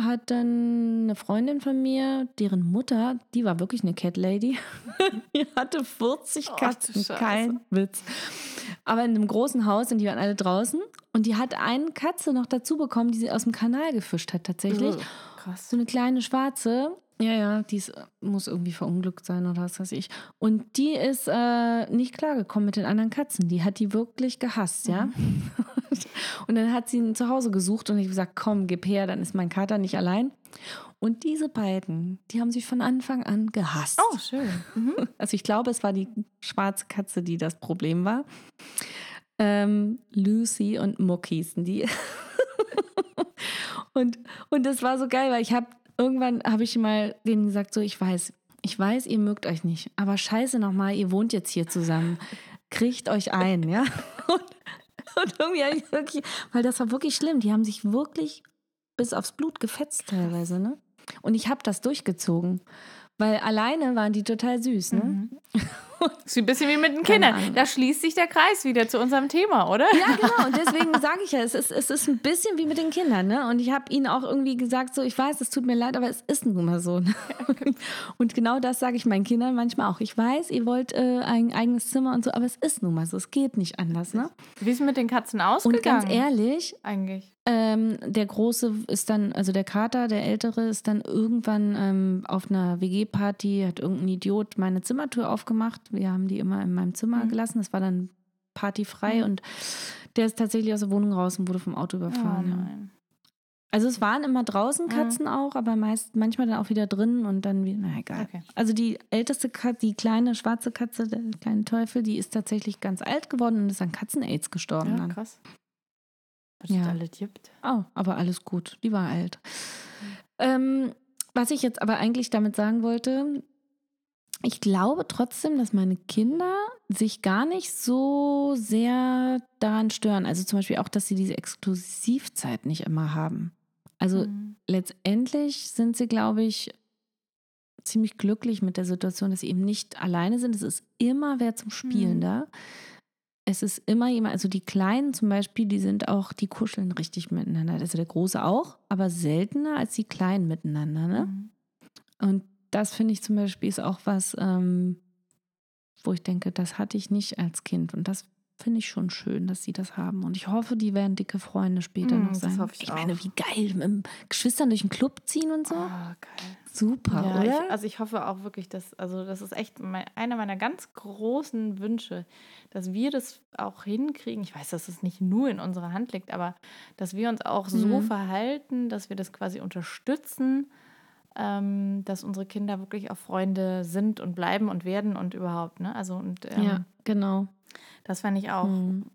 hat dann eine Freundin von mir, deren Mutter, die war wirklich eine Cat Lady, die hatte 40 Oh, du Katzen, Scheiße. kein Witz. Aber in einem großen Haus und die waren alle draußen. Und die hat eine Katze noch dazu bekommen, die sie aus dem Kanal gefischt hat tatsächlich. Ugh, Krass. So eine kleine schwarze. Ja, ja, die ist, muss irgendwie verunglückt sein oder was weiß ich. Und die ist äh, nicht klargekommen mit den anderen Katzen. Die hat die wirklich gehasst, ja. und dann hat sie ihn zu Hause gesucht und ich gesagt, komm, gib her, dann ist mein Kater nicht allein. Und diese beiden, die haben sich von Anfang an gehasst. Oh, schön. Mhm. Also ich glaube, es war die schwarze Katze, die das Problem war. Ähm, Lucy und Muck hießen die. und, und das war so geil, weil ich habe irgendwann habe ich mal denen gesagt, so ich weiß, ich weiß, ihr mögt euch nicht, aber scheiße nochmal, ihr wohnt jetzt hier zusammen. Kriegt euch ein, ja? Und, und irgendwie habe ich wirklich, weil das war wirklich schlimm. Die haben sich wirklich bis aufs Blut gefetzt teilweise, ne? Und ich habe das durchgezogen. Weil alleine waren die total süß, ne? Mhm. Ist ein bisschen wie mit den Kindern. Da schließt sich der Kreis wieder zu unserem Thema, oder? Ja, genau. Und deswegen sage ich ja, es ist, es ist ein bisschen wie mit den Kindern. Ne? Und ich habe ihnen auch irgendwie gesagt, so, ich weiß, es tut mir leid, aber es ist nun mal so. Ne? Und genau das sage ich meinen Kindern manchmal auch. Ich weiß, ihr wollt äh, ein eigenes Zimmer und so, aber es ist nun mal so. Es geht nicht anders. Ne? Wie ist es mit den Katzen Und ausgegangen? ganz ehrlich, Eigentlich. Ähm, der Große ist dann, also der Kater, der Ältere, ist dann irgendwann ähm, auf einer WG-Party, hat irgendein Idiot meine Zimmertür aufgemacht. Wir haben die immer in meinem Zimmer Mhm. gelassen. Es war dann partyfrei Mhm. und der ist tatsächlich aus der Wohnung raus und wurde vom Auto Oh überfahren. nein. Also es waren immer draußen Mhm. Katzen auch, aber meist, manchmal dann auch wieder drin und dann wieder, na egal. Okay. Also die älteste Katze, die kleine schwarze Katze, der kleine Teufel, die ist tatsächlich ganz alt geworden und ist an Katzen-Aids gestorben. Ja, dann. Was Ja. es alles gibt. Oh, aber alles gut. Die war alt. Ähm, was ich jetzt aber eigentlich damit sagen wollte, ich glaube trotzdem, dass meine Kinder sich gar nicht so sehr daran stören. Also zum Beispiel auch, dass sie diese Exklusivzeit nicht immer haben. Also Mhm. letztendlich sind sie, glaube ich, ziemlich glücklich mit der Situation, dass sie eben nicht alleine sind. Es ist immer wer zum Spielen Mhm. da. Es ist immer jemand, also die Kleinen zum Beispiel, die sind auch, die kuscheln richtig miteinander. Also der Große auch, aber seltener als die Kleinen miteinander. Ne? Mhm. Und das finde ich zum Beispiel ist auch was, ähm, wo ich denke, das hatte ich nicht als Kind. Und das finde ich schon schön, dass sie das haben. Und ich hoffe, die werden dicke Freunde später Mm, noch das sein. hoffe ich meine, auch. wie geil, mit Geschwistern durch den Club ziehen und so. Ah, geil. Super, Ja, oder? ich, also ich hoffe auch wirklich, dass, also das ist echt mein, einer meiner ganz großen Wünsche, dass wir das auch hinkriegen. Ich weiß, dass es nicht nur in unserer Hand liegt, aber dass wir uns auch so Mhm. verhalten, dass wir das quasi unterstützen, ähm, dass unsere Kinder wirklich auch Freunde sind und bleiben und werden und überhaupt, ne? Also und ähm, ja, genau. Das fände ich auch, Mhm.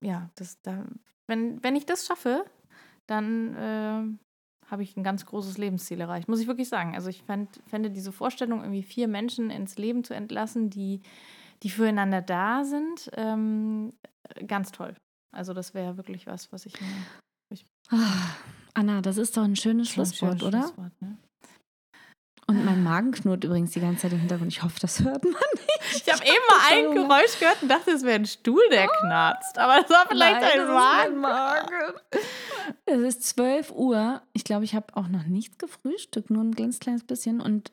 ja, das da, wenn, wenn ich das schaffe, dann äh, habe ich ein ganz großes Lebensziel erreicht, muss ich wirklich sagen. Also ich fänd, fände diese Vorstellung, irgendwie vier Menschen ins Leben zu entlassen, die, die füreinander da sind, ähm, ganz toll. Also das wäre wirklich was, was ich mir Ah, Anna, das ist doch ein schönes Schlusswort, Schönes oder? Schlusswort, ne? Und mein Magen knurrt übrigens die ganze Zeit im Hintergrund. Ich hoffe, das hört man. Ich habe eben mal ein. Geräusch gehört und dachte, es wäre ein Stuhl, der knarzt. Aber es war vielleicht Nein, ein mein Magen. Es ist 12 Uhr. Ich glaube, ich habe auch noch nichts gefrühstückt, nur ein ganz kleines bisschen. Und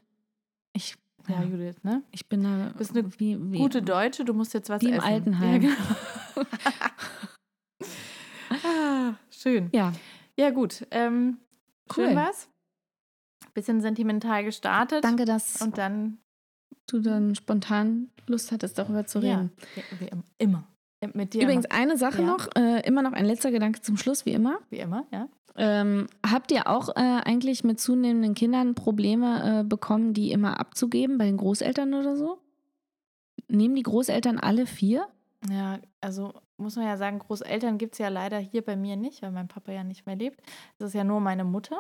ich, Ja, ja, Judith, ne? ich bin da Bist eine wie, wie, Gute Deutsche, du musst jetzt was Wie im essen. Altenheim. Ja, genau. ah, schön. Ja, Ja, gut. Ähm, Cool. Schön war's. Bisschen sentimental gestartet. danke, dass Und dann du dann spontan Lust hattest, darüber zu ja, reden. wie, wie im- immer. Mit dir Übrigens, immer. eine Sache Ja. noch, äh, immer noch ein letzter Gedanke zum Schluss, wie immer. Wie immer, ja. Ähm, habt ihr auch äh, eigentlich mit zunehmenden Kindern Probleme äh, bekommen, die immer abzugeben bei den Großeltern oder so? Nehmen die Großeltern alle vier? Ja, also muss man ja sagen, Großeltern gibt es ja leider hier bei mir nicht, weil mein Papa ja nicht mehr lebt. Das ist ja nur meine Mutter.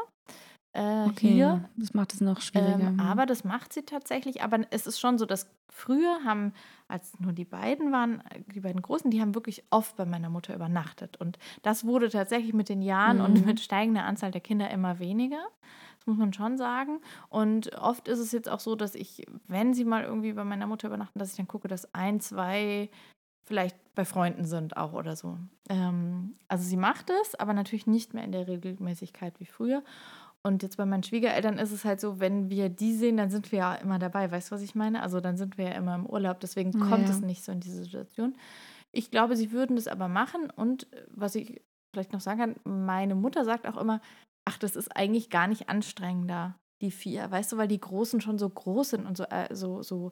Äh, hier. das macht es noch schwieriger. Ähm, aber das macht sie tatsächlich. Aber es ist schon so, dass früher haben, als nur die beiden waren, die beiden Großen, die haben wirklich oft bei meiner Mutter übernachtet. Und das wurde tatsächlich mit den Jahren und Mhm. mit steigender Anzahl der Kinder immer weniger. Das muss man schon sagen. Und oft ist es jetzt auch so, dass ich, wenn sie mal irgendwie bei meiner Mutter übernachten, dass ich dann gucke, dass ein, zwei vielleicht bei Freunden sind auch oder so. Ähm, also sie macht es, aber natürlich nicht mehr in der Regelmäßigkeit wie früher. Und jetzt bei meinen Schwiegereltern ist es halt so, wenn wir die sehen, dann sind wir ja immer dabei. Weißt du, was ich meine? Also dann sind wir ja immer im Urlaub. Deswegen kommt Ja. es nicht so in diese Situation. Ich glaube, sie würden das aber machen. Und äh, was ich vielleicht noch sagen kann, meine Mutter sagt auch immer, ach, das ist eigentlich gar nicht anstrengender, die vier. Weißt du, weil die Großen schon so groß sind und so, äh, so, so,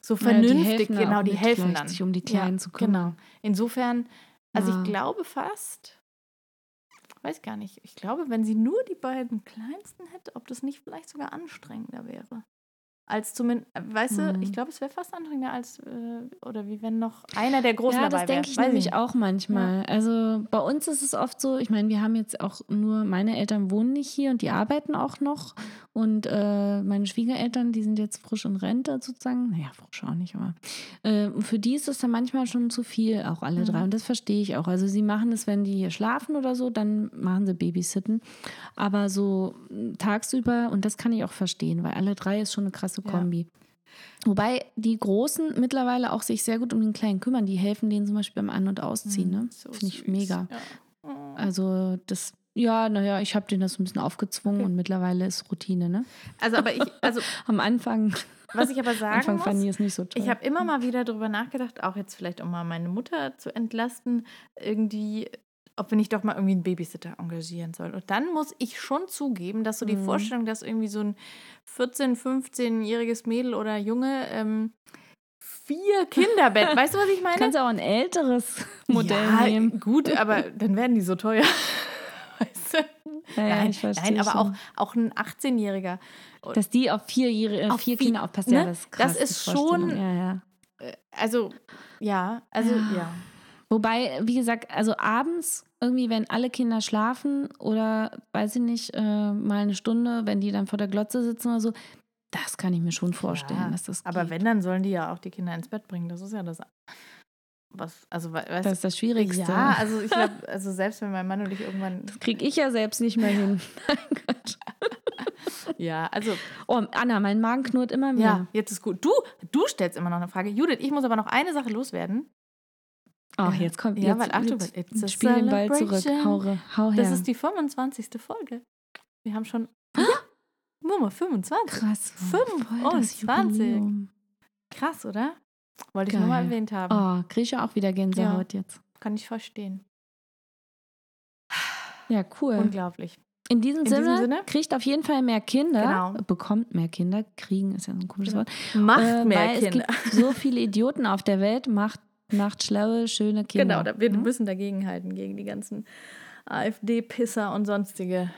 so Ja, die vernünftig. helfen da genau, die helfen dann. sich um die Kleinen zu kümmern. Genau. Insofern, also Ja. ich glaube fast, weiß gar nicht, ich glaube, wenn sie nur die beiden Kleinsten hätte, ob das nicht vielleicht sogar anstrengender wäre. Als zumindest, weißt du, Mhm. ich glaube, es wäre fast anstrengender als, äh, oder wie wenn noch einer der Großen Ja, dabei das wäre. denke ich Weiß nämlich nicht. auch manchmal. Also bei uns ist es oft so, ich meine, wir haben jetzt auch nur, meine Eltern wohnen nicht hier und die arbeiten auch noch. Und äh, meine Schwiegereltern, die sind jetzt frisch in Rente sozusagen. Naja, frisch auch nicht, aber äh, für die ist es dann manchmal schon zu viel, auch alle Mhm. drei. Und das verstehe ich auch. Also sie machen es, wenn die hier schlafen oder so, dann machen sie Babysitten. Aber so tagsüber, und das kann ich auch verstehen, weil alle drei ist schon eine krasse Ja. Kombi. Wobei die Großen mittlerweile auch sich sehr gut um den Kleinen kümmern. Die helfen denen zum Beispiel beim An- und Ausziehen. Ne? Mhm, So Finde ich mega. Ja. Also das, ja, naja, ich habe denen das so ein bisschen aufgezwungen Okay. und mittlerweile ist Routine. Ne? Also, aber ich, also, Am Anfang, was ich aber sagen Anfang muss, fand ich es nicht so toll. Ich habe immer mal wieder darüber nachgedacht, auch jetzt vielleicht, um mal meine Mutter zu entlasten, irgendwie, ob wir nicht doch mal irgendwie einen Babysitter engagieren sollen. Und dann muss ich schon zugeben, dass so die Mhm. Vorstellung, dass irgendwie so ein 14-, 15-jähriges Mädel oder Junge ähm, vier Kinderbett, weißt du, was ich meine? Kannst auch ein älteres Modell ja, nehmen. gut, aber dann werden die so teuer. weißt du? Ja, ja, nein, ich verstehe nein, aber auch, auch ein 18-Jähriger. Dass die auf vier, Jährige- äh, Auf vier Kinder aufpasst, ne? ja, das ist krass. Das ist schon- Ja, ja. Also, ja, also, Ja. ja. Wobei, wie gesagt, also abends irgendwie, wenn alle Kinder schlafen oder weiß ich nicht, äh, mal eine Stunde, wenn die dann vor der Glotze sitzen oder so, das kann ich mir schon vorstellen, Ja, dass das Aber geht. wenn, dann sollen die ja auch die Kinder ins Bett bringen. Das ist ja das. Was, also, we- weißt das ist das Schwierigste. Ja, also ich glaube, also selbst wenn mein Mann und ich irgendwann. Das kriege ich ja selbst nicht mehr hin. Mein Gott. Ja, also, Oh, Anna, mein Magen knurrt immer mehr. ja, jetzt ist gut. Du, du stellst immer noch eine Frage. Judith, ich muss aber noch eine Sache loswerden. Ach, Ja. jetzt kommt Ja, jetzt, weil Achtung, jetzt a spiel den Ball zurück. Hau, hau her. Das ist die 25. Folge. Wir haben schon. Ja, Nummer 25. krass. voll das 25. Jubiläum. Krass, oder? Wollte ich nur mal Geil. erwähnt haben. Oh, kriege ich ja auch wieder Gänsehaut jetzt. Kann ich verstehen. Ja, cool. Unglaublich. In diesem, In Sinne, diesem Sinne? kriegt auf jeden Fall mehr Kinder, Genau. bekommt mehr Kinder, kriegen ist ja so ein komisches Genau. Wort. Macht Äh, mehr Kinder. Es gibt so viele Idioten auf der Welt, macht, macht schlaue, schöne Kinder. Genau, da, wir ne? müssen dagegen halten, gegen die ganzen AfD-Pisser und sonstige.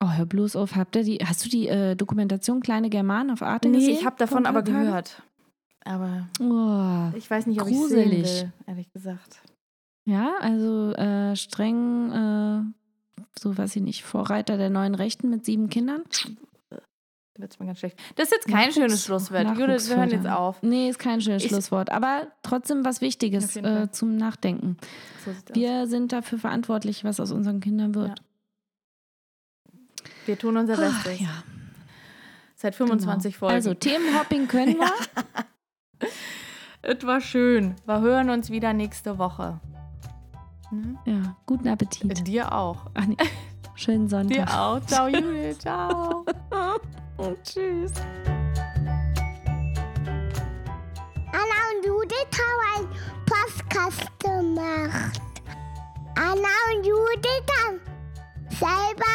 Oh, hör bloß auf. Habt ihr die, hast du die äh, Dokumentation Kleine Germanen auf Arte Nee, gesehen? ich habe davon aber gehört. Aber Oh. ich weiß nicht, ob Gruselig. ich sehen will, ehrlich gesagt. Ja, also äh, streng, äh, so weiß ich nicht, Vorreiter der neuen Rechten mit sieben Kindern. Wird es mir ganz schlecht. Das ist jetzt kein Nachwuchs- schönes Schlusswort. Judith, wir hören jetzt auf. Nee, ist kein schönes Ich- Schlusswort, aber trotzdem was Wichtiges äh, zum Nachdenken. So sieht's aus. Wir sind dafür verantwortlich, was aus unseren Kindern wird. Wir tun unser Bestes. ja, Seit 25 genau. Folgen. Also Themenhopping können wir. es war schön. Wir hören uns wieder nächste Woche. Ja, guten Appetit. Dir auch. Ach nee, schönen Sonntag. Dir auch. Ciao, Judith. Ciao. Und tschüss. Anna und Judith haben einen Podcast gemacht. Anna und Judith haben selber